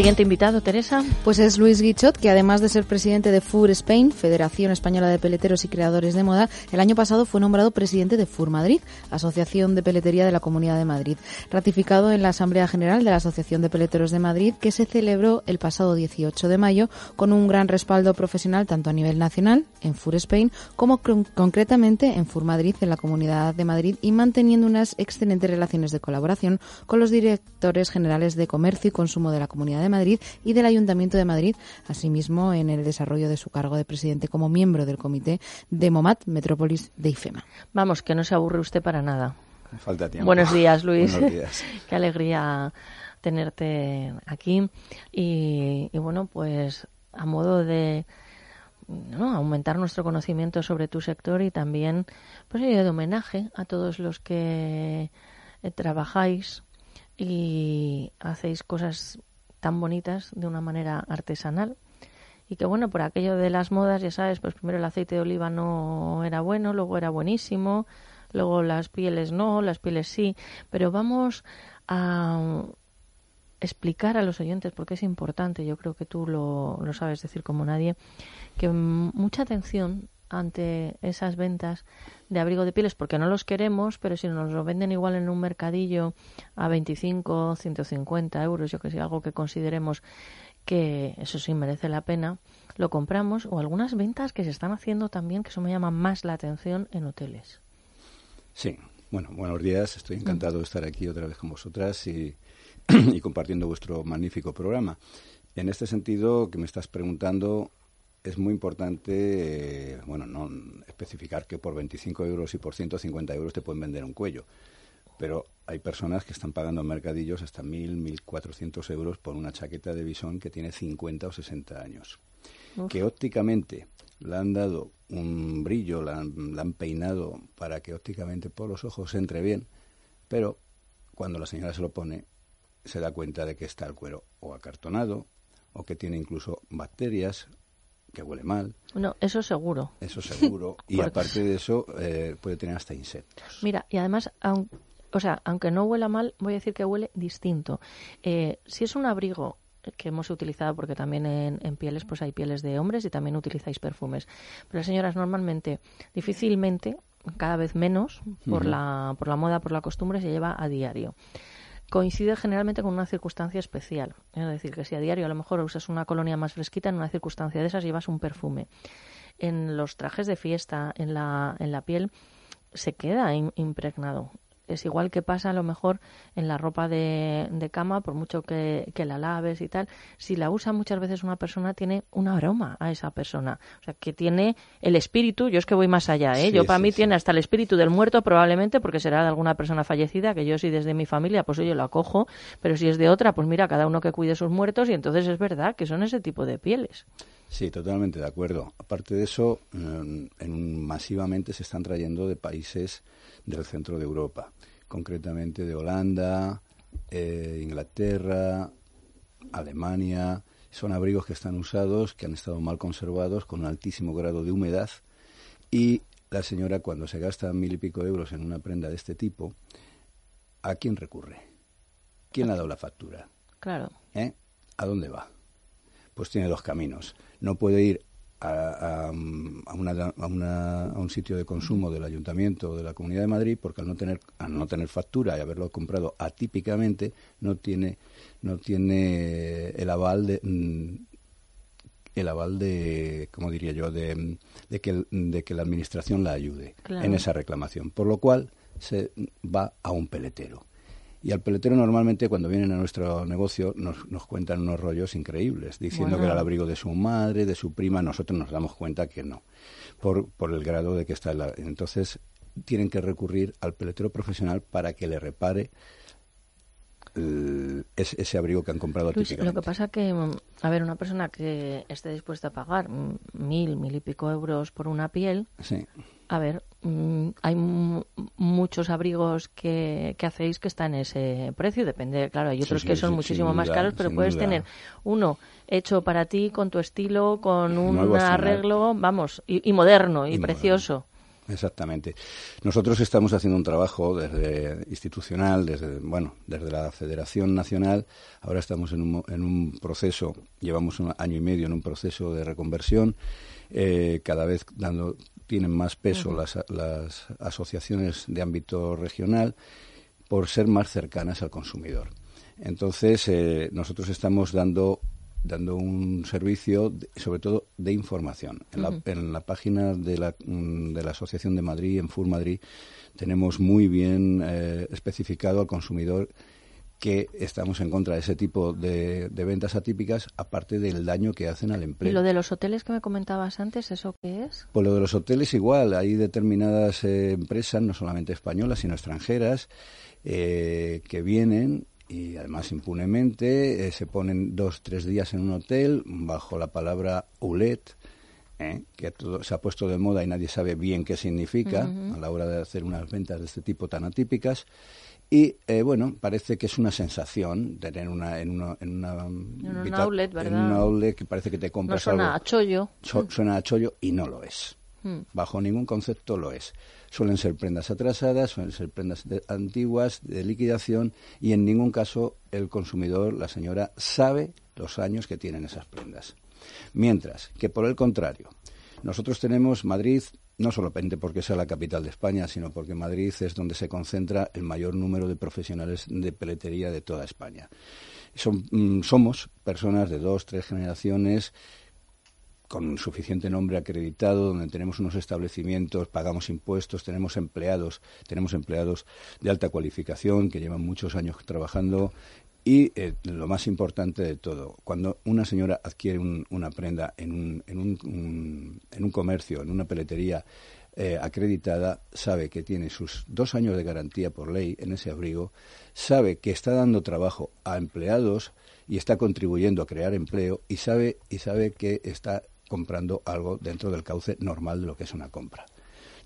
Siguiente invitado, Teresa. Pues es Luis Guichot, que además de ser presidente de FUR Spain, Federación Española de Peleteros y Creadores de Moda, el año pasado fue nombrado presidente de FUR Madrid, Asociación de Peletería de la Comunidad de Madrid, ratificado en la Asamblea General de la Asociación de Peleteros de Madrid, que se celebró el pasado 18 de mayo con un gran respaldo profesional tanto a nivel nacional, en FUR Spain, como concretamente en FUR Madrid, en la Comunidad de Madrid, y manteniendo unas excelentes relaciones de colaboración con los directores generales de Comercio y Consumo de la Comunidad de Madrid y del Ayuntamiento de Madrid, asimismo en el desarrollo de su cargo de presidente como miembro del comité de MOMAT Metrópolis de IFEMA. Vamos, que no se aburre usted para nada. falta tiempo. Buenos días, Luis. Buenos días. Qué alegría tenerte aquí. Y, y bueno, pues a modo de ¿no? aumentar nuestro conocimiento sobre tu sector y también pues de homenaje a todos los que eh, trabajáis y hacéis cosas tan bonitas de una manera artesanal. Y que bueno, por aquello de las modas, ya sabes, pues primero el aceite de oliva no era bueno, luego era buenísimo, luego las pieles no, las pieles sí, pero vamos a explicar a los oyentes, porque es importante, yo creo que tú lo, lo sabes decir como nadie, que mucha atención ante esas ventas de abrigo de pieles, porque no los queremos, pero si nos lo venden igual en un mercadillo a 25, 150 euros, yo que sé, algo que consideremos que eso sí merece la pena, lo compramos, o algunas ventas que se están haciendo también, que eso me llama más la atención en hoteles. Sí, bueno, buenos días, estoy encantado de estar aquí otra vez con vosotras y y compartiendo vuestro magnífico programa. En este sentido, que me estás preguntando, es muy importante, eh, bueno, no especificar que por 25 euros y por 150 euros te pueden vender un cuello, pero hay personas que están pagando en mercadillos hasta 1.000, 1.400 euros por una chaqueta de bisón que tiene 50 o 60 años. Que ópticamente le han dado un brillo, la han, la han peinado para que ópticamente por los ojos entre bien, pero cuando la señora se lo pone, se da cuenta de que está el cuero o acartonado o que tiene incluso bacterias que huele mal. No, eso seguro. Eso seguro. y aparte de eso, eh, puede tener hasta insectos. Mira, y además, o sea, aunque no huela mal, voy a decir que huele distinto. Eh, si es un abrigo que hemos utilizado, porque también en, pieles pues hay pieles de hombres y también utilizáis perfumes. Pero las señoras normalmente, difícilmente, cada vez menos, por, la, por la moda, por la costumbre, se lleva a diario coincide generalmente con una circunstancia especial. Es decir, que si a diario a lo mejor usas una colonia más fresquita, en una circunstancia de esas llevas un perfume. En los trajes de fiesta, en la, en la piel, se queda impregnado es igual que pasa a lo mejor en la ropa de, de cama, por mucho que, que, la laves y tal, si la usa muchas veces una persona, tiene un aroma a esa persona. O sea, que tiene el espíritu, yo es que voy más allá, ¿eh? yo para mí tiene hasta el espíritu del muerto probablemente, porque será de alguna persona fallecida, que yo si desde mi familia, pues yo lo acojo, pero si es de otra, pues mira, cada uno que cuide sus muertos y entonces es verdad que son ese tipo de pieles. Sí, totalmente de acuerdo. Aparte de eso, en, masivamente se están trayendo de países del centro de Europa concretamente de Holanda, eh, Inglaterra, Alemania. Son abrigos que están usados, que han estado mal conservados, con un altísimo grado de humedad. Y la señora, cuando se gasta mil y pico euros en una prenda de este tipo, ¿a quién recurre? ¿Quién le ha dado la factura? Claro. ¿Eh? ¿A dónde va? Pues tiene dos caminos. No puede ir a, a, un sitio de consumo del ayuntamiento o de la Comunidad de Madrid porque al no tener al no tener factura y haberlo comprado atípicamente no tiene no tiene el aval de mm, el aval de cómo diría yo de, de, que, de que la administración la ayude en esa reclamación. Por lo cual se va a un peletero y al peletero normalmente cuando vienen a nuestro negocio nos, nos cuentan unos rollos increíbles, diciendo que era el abrigo de su madre, de su prima, nosotros nos damos cuenta que no, por, por el grado de que está. La, entonces tienen que recurrir al peletero profesional para que le repare ese, abrigo que han comprado Luis, Lo que pasa que, a ver, una persona que esté dispuesta a pagar mil, mil y pico euros por una piel, sí. a ver, mm, hay muchos abrigos que, que, hacéis que están en ese precio, depende, claro, hay otros que son muchísimo más caros, pero puedes tener uno hecho para ti, con tu estilo, con un arreglo, vamos, y, moderno y, precioso. Exactamente. Nosotros estamos haciendo un trabajo desde institucional, desde bueno, desde la Federación Nacional. Ahora estamos en un, en un proceso, llevamos un año y medio en un proceso de reconversión. Eh, cada vez dando tienen más peso las, las asociaciones de ámbito regional por ser más cercanas al consumidor. Entonces, eh, nosotros estamos dando dando un servicio, sobre todo de información. En, la, en la, página de la, mm, de la Asociación de Madrid, en Full Madrid, tenemos muy bien eh, especificado al consumidor que estamos en contra de ese tipo de, de, ventas atípicas, aparte del daño que hacen al empleo. ¿Y lo de los hoteles que me comentabas antes, eso qué es? Pues lo de los hoteles igual, hay determinadas eh, empresas, no solamente españolas, sino extranjeras, eh, que vienen y además impunemente eh, se ponen dos, tres días en un hotel bajo la palabra ULET, ¿eh? que todo, se ha puesto de moda y nadie sabe bien qué significa a la hora de hacer unas ventas de este tipo tan atípicas. Y eh, bueno, parece que es una sensación tener una en una en una, un outlet, ¿verdad? En un outlet que parece que te compras no suena algo. a chollo. So- suena a chollo y no lo es. Mm. Bajo ningún concepto lo es. Suelen ser prendas atrasadas, suelen ser prendas de- antiguas, de liquidación, y en ningún caso el consumidor, la señora, sabe los años que tienen esas prendas. Mientras que, por el contrario, nosotros tenemos Madrid, no solamente porque sea la capital de España, sino porque Madrid es donde se concentra el mayor número de profesionales de peletería de toda España. Mm, somos personas de dos, tres generaciones con suficiente nombre acreditado, donde tenemos unos establecimientos, pagamos impuestos, tenemos empleados, tenemos empleados de alta cualificación que llevan muchos años trabajando y eh, lo más importante de todo, cuando una señora adquiere un- una prenda en un, en, un, en un comercio, en una peletería eh, acreditada, sabe que tiene sus dos años de garantía por ley en ese abrigo, sabe que está dando trabajo a empleados y está contribuyendo a crear empleo y sabe, y sabe que está comprando algo dentro del cauce normal de lo que es una compra.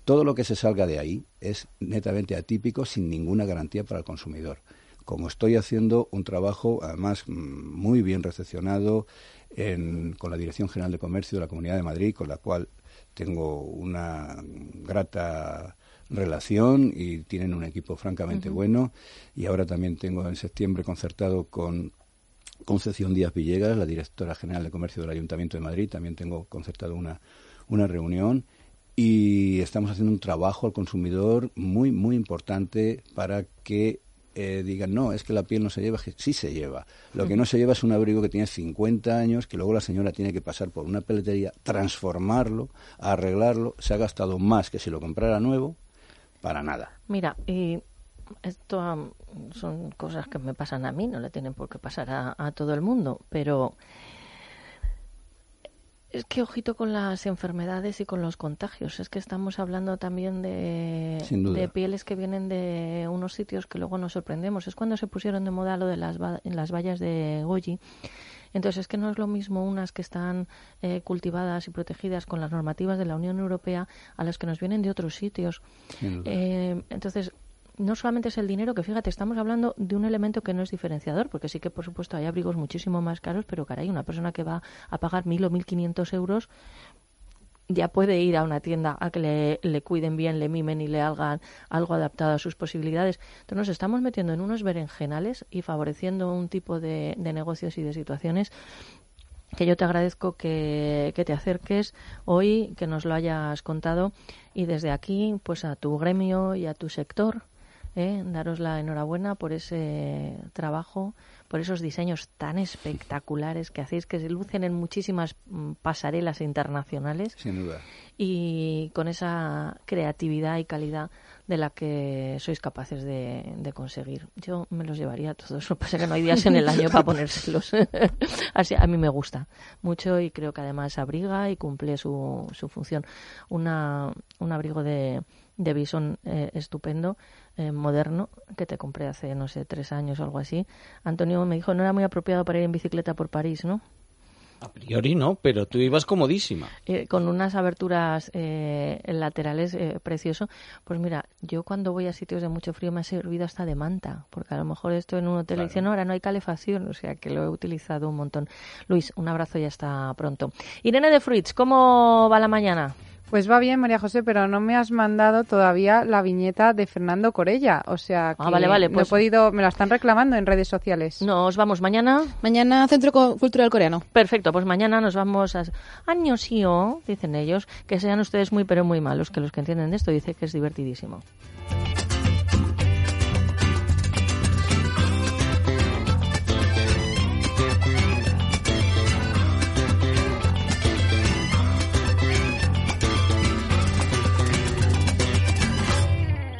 Todo lo que se salga de ahí es netamente atípico sin ninguna garantía para el consumidor. Como estoy haciendo un trabajo, además, mm, muy bien recepcionado en- con la Dirección General de Comercio de la Comunidad de Madrid, con la cual tengo una grata relación y tienen un equipo francamente bueno. Y ahora también tengo en septiembre concertado con Concepción Díaz Villegas, la directora general de comercio del Ayuntamiento de Madrid. También tengo concertado una, una reunión y estamos haciendo un trabajo al consumidor muy, muy importante para que eh, digan, no, es que la piel no se lleva, que sí se lleva. Lo que no se lleva es un abrigo que tiene 50 años, que luego la señora tiene que pasar por una peletería, transformarlo, arreglarlo, se ha gastado más que si lo comprara nuevo, para nada. Mira, y esto am, son cosas que me pasan a mí, no le tienen por qué pasar a, a todo el mundo, pero es que ojito con las enfermedades y con los contagios. Es que estamos hablando también de, pieles que vienen de unos sitios que luego nos sorprendemos. Es cuando se pusieron de moda lo de las, las vallas de Goyi. Entonces es que no es lo mismo unas que están eh, cultivadas y protegidas con las normativas de la Unión Europea a las que nos vienen de otros sitios. Eh, entonces, no solamente es el dinero, que fíjate, estamos hablando de un elemento que no es diferenciador, porque sí que, por supuesto, hay abrigos muchísimo más caros, pero caray, una persona que va a pagar mil o mil quinientos euros ya puede ir a una tienda a que le, le cuiden bien, le mimen y le hagan algo adaptado a sus posibilidades. Entonces nos estamos metiendo en unos berenjenales y favoreciendo un tipo de, de negocios y de situaciones que yo te agradezco que, que te acerques hoy, que nos lo hayas contado y desde aquí, pues a tu gremio y a tu sector, ¿eh? daros la enhorabuena por ese trabajo, por esos diseños tan espectaculares que hacéis, que se lucen en muchísimas mm, pasarelas internacionales Sin duda. y con esa creatividad y calidad de la que sois capaces de, de conseguir. Yo me los llevaría todos, lo que pasa es que no hay días en el año para ponérselos. Así, a mí me gusta mucho y creo que además abriga y cumple su, su función. Una, un abrigo de, de bisón eh, estupendo, eh, moderno, que te compré hace, no sé, tres años o algo así. Antonio me dijo, no era muy apropiado para ir en bicicleta por París, ¿no? A priori no, pero tú ibas comodísima. eh, con unas aberturas eh, laterales eh, precioso. Pues mira, yo cuando voy a sitios de mucho frío me ha servido hasta de manta, porque a lo mejor esto en un hotel y dicen, no, ahora no hay calefacción, o sea que lo he utilizado un montón. Luis, un abrazo y hasta pronto. Irene de Fruits, ¿cómo va la mañana? Pues va bien, María José, pero no me has mandado todavía la viñeta de Fernando Corella. O sea, que Ah, vale, vale, no pues- he podido, me la están reclamando en redes sociales. Nos vamos mañana. Mañana Centro Cultural Coreano. Perfecto, pues mañana nos vamos a años y o, dicen ellos, que sean ustedes muy pero muy malos, que los que entienden de esto dicen que es divertidísimo.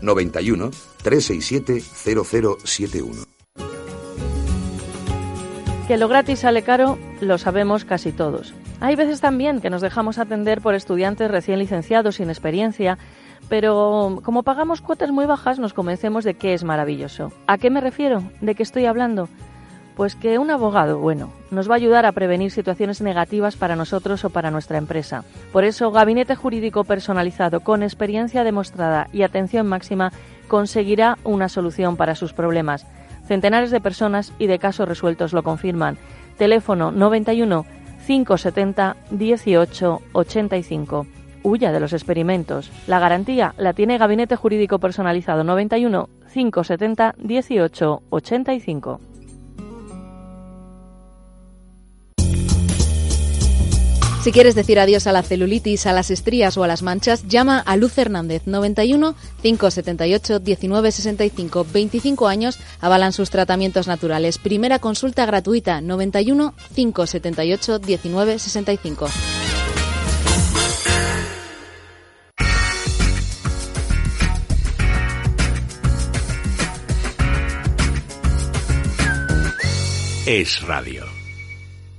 91 367 0071. Que lo gratis sale caro lo sabemos casi todos. Hay veces también que nos dejamos atender por estudiantes recién licenciados sin experiencia, pero como pagamos cuotas muy bajas nos convencemos de que es maravilloso. ¿A qué me refiero? ¿De qué estoy hablando? Pues que un abogado bueno nos va a ayudar a prevenir situaciones negativas para nosotros o para nuestra empresa. Por eso, Gabinete Jurídico Personalizado con experiencia demostrada y atención máxima conseguirá una solución para sus problemas. Centenares de personas y de casos resueltos lo confirman. Teléfono 91 570 18 85. Huya de los experimentos. La garantía la tiene Gabinete Jurídico Personalizado 91 570 18 85. Si quieres decir adiós a la celulitis, a las estrías o a las manchas, llama a Luz Hernández 91 578 1965. 25 años avalan sus tratamientos naturales. Primera consulta gratuita 91 578 1965. Es radio.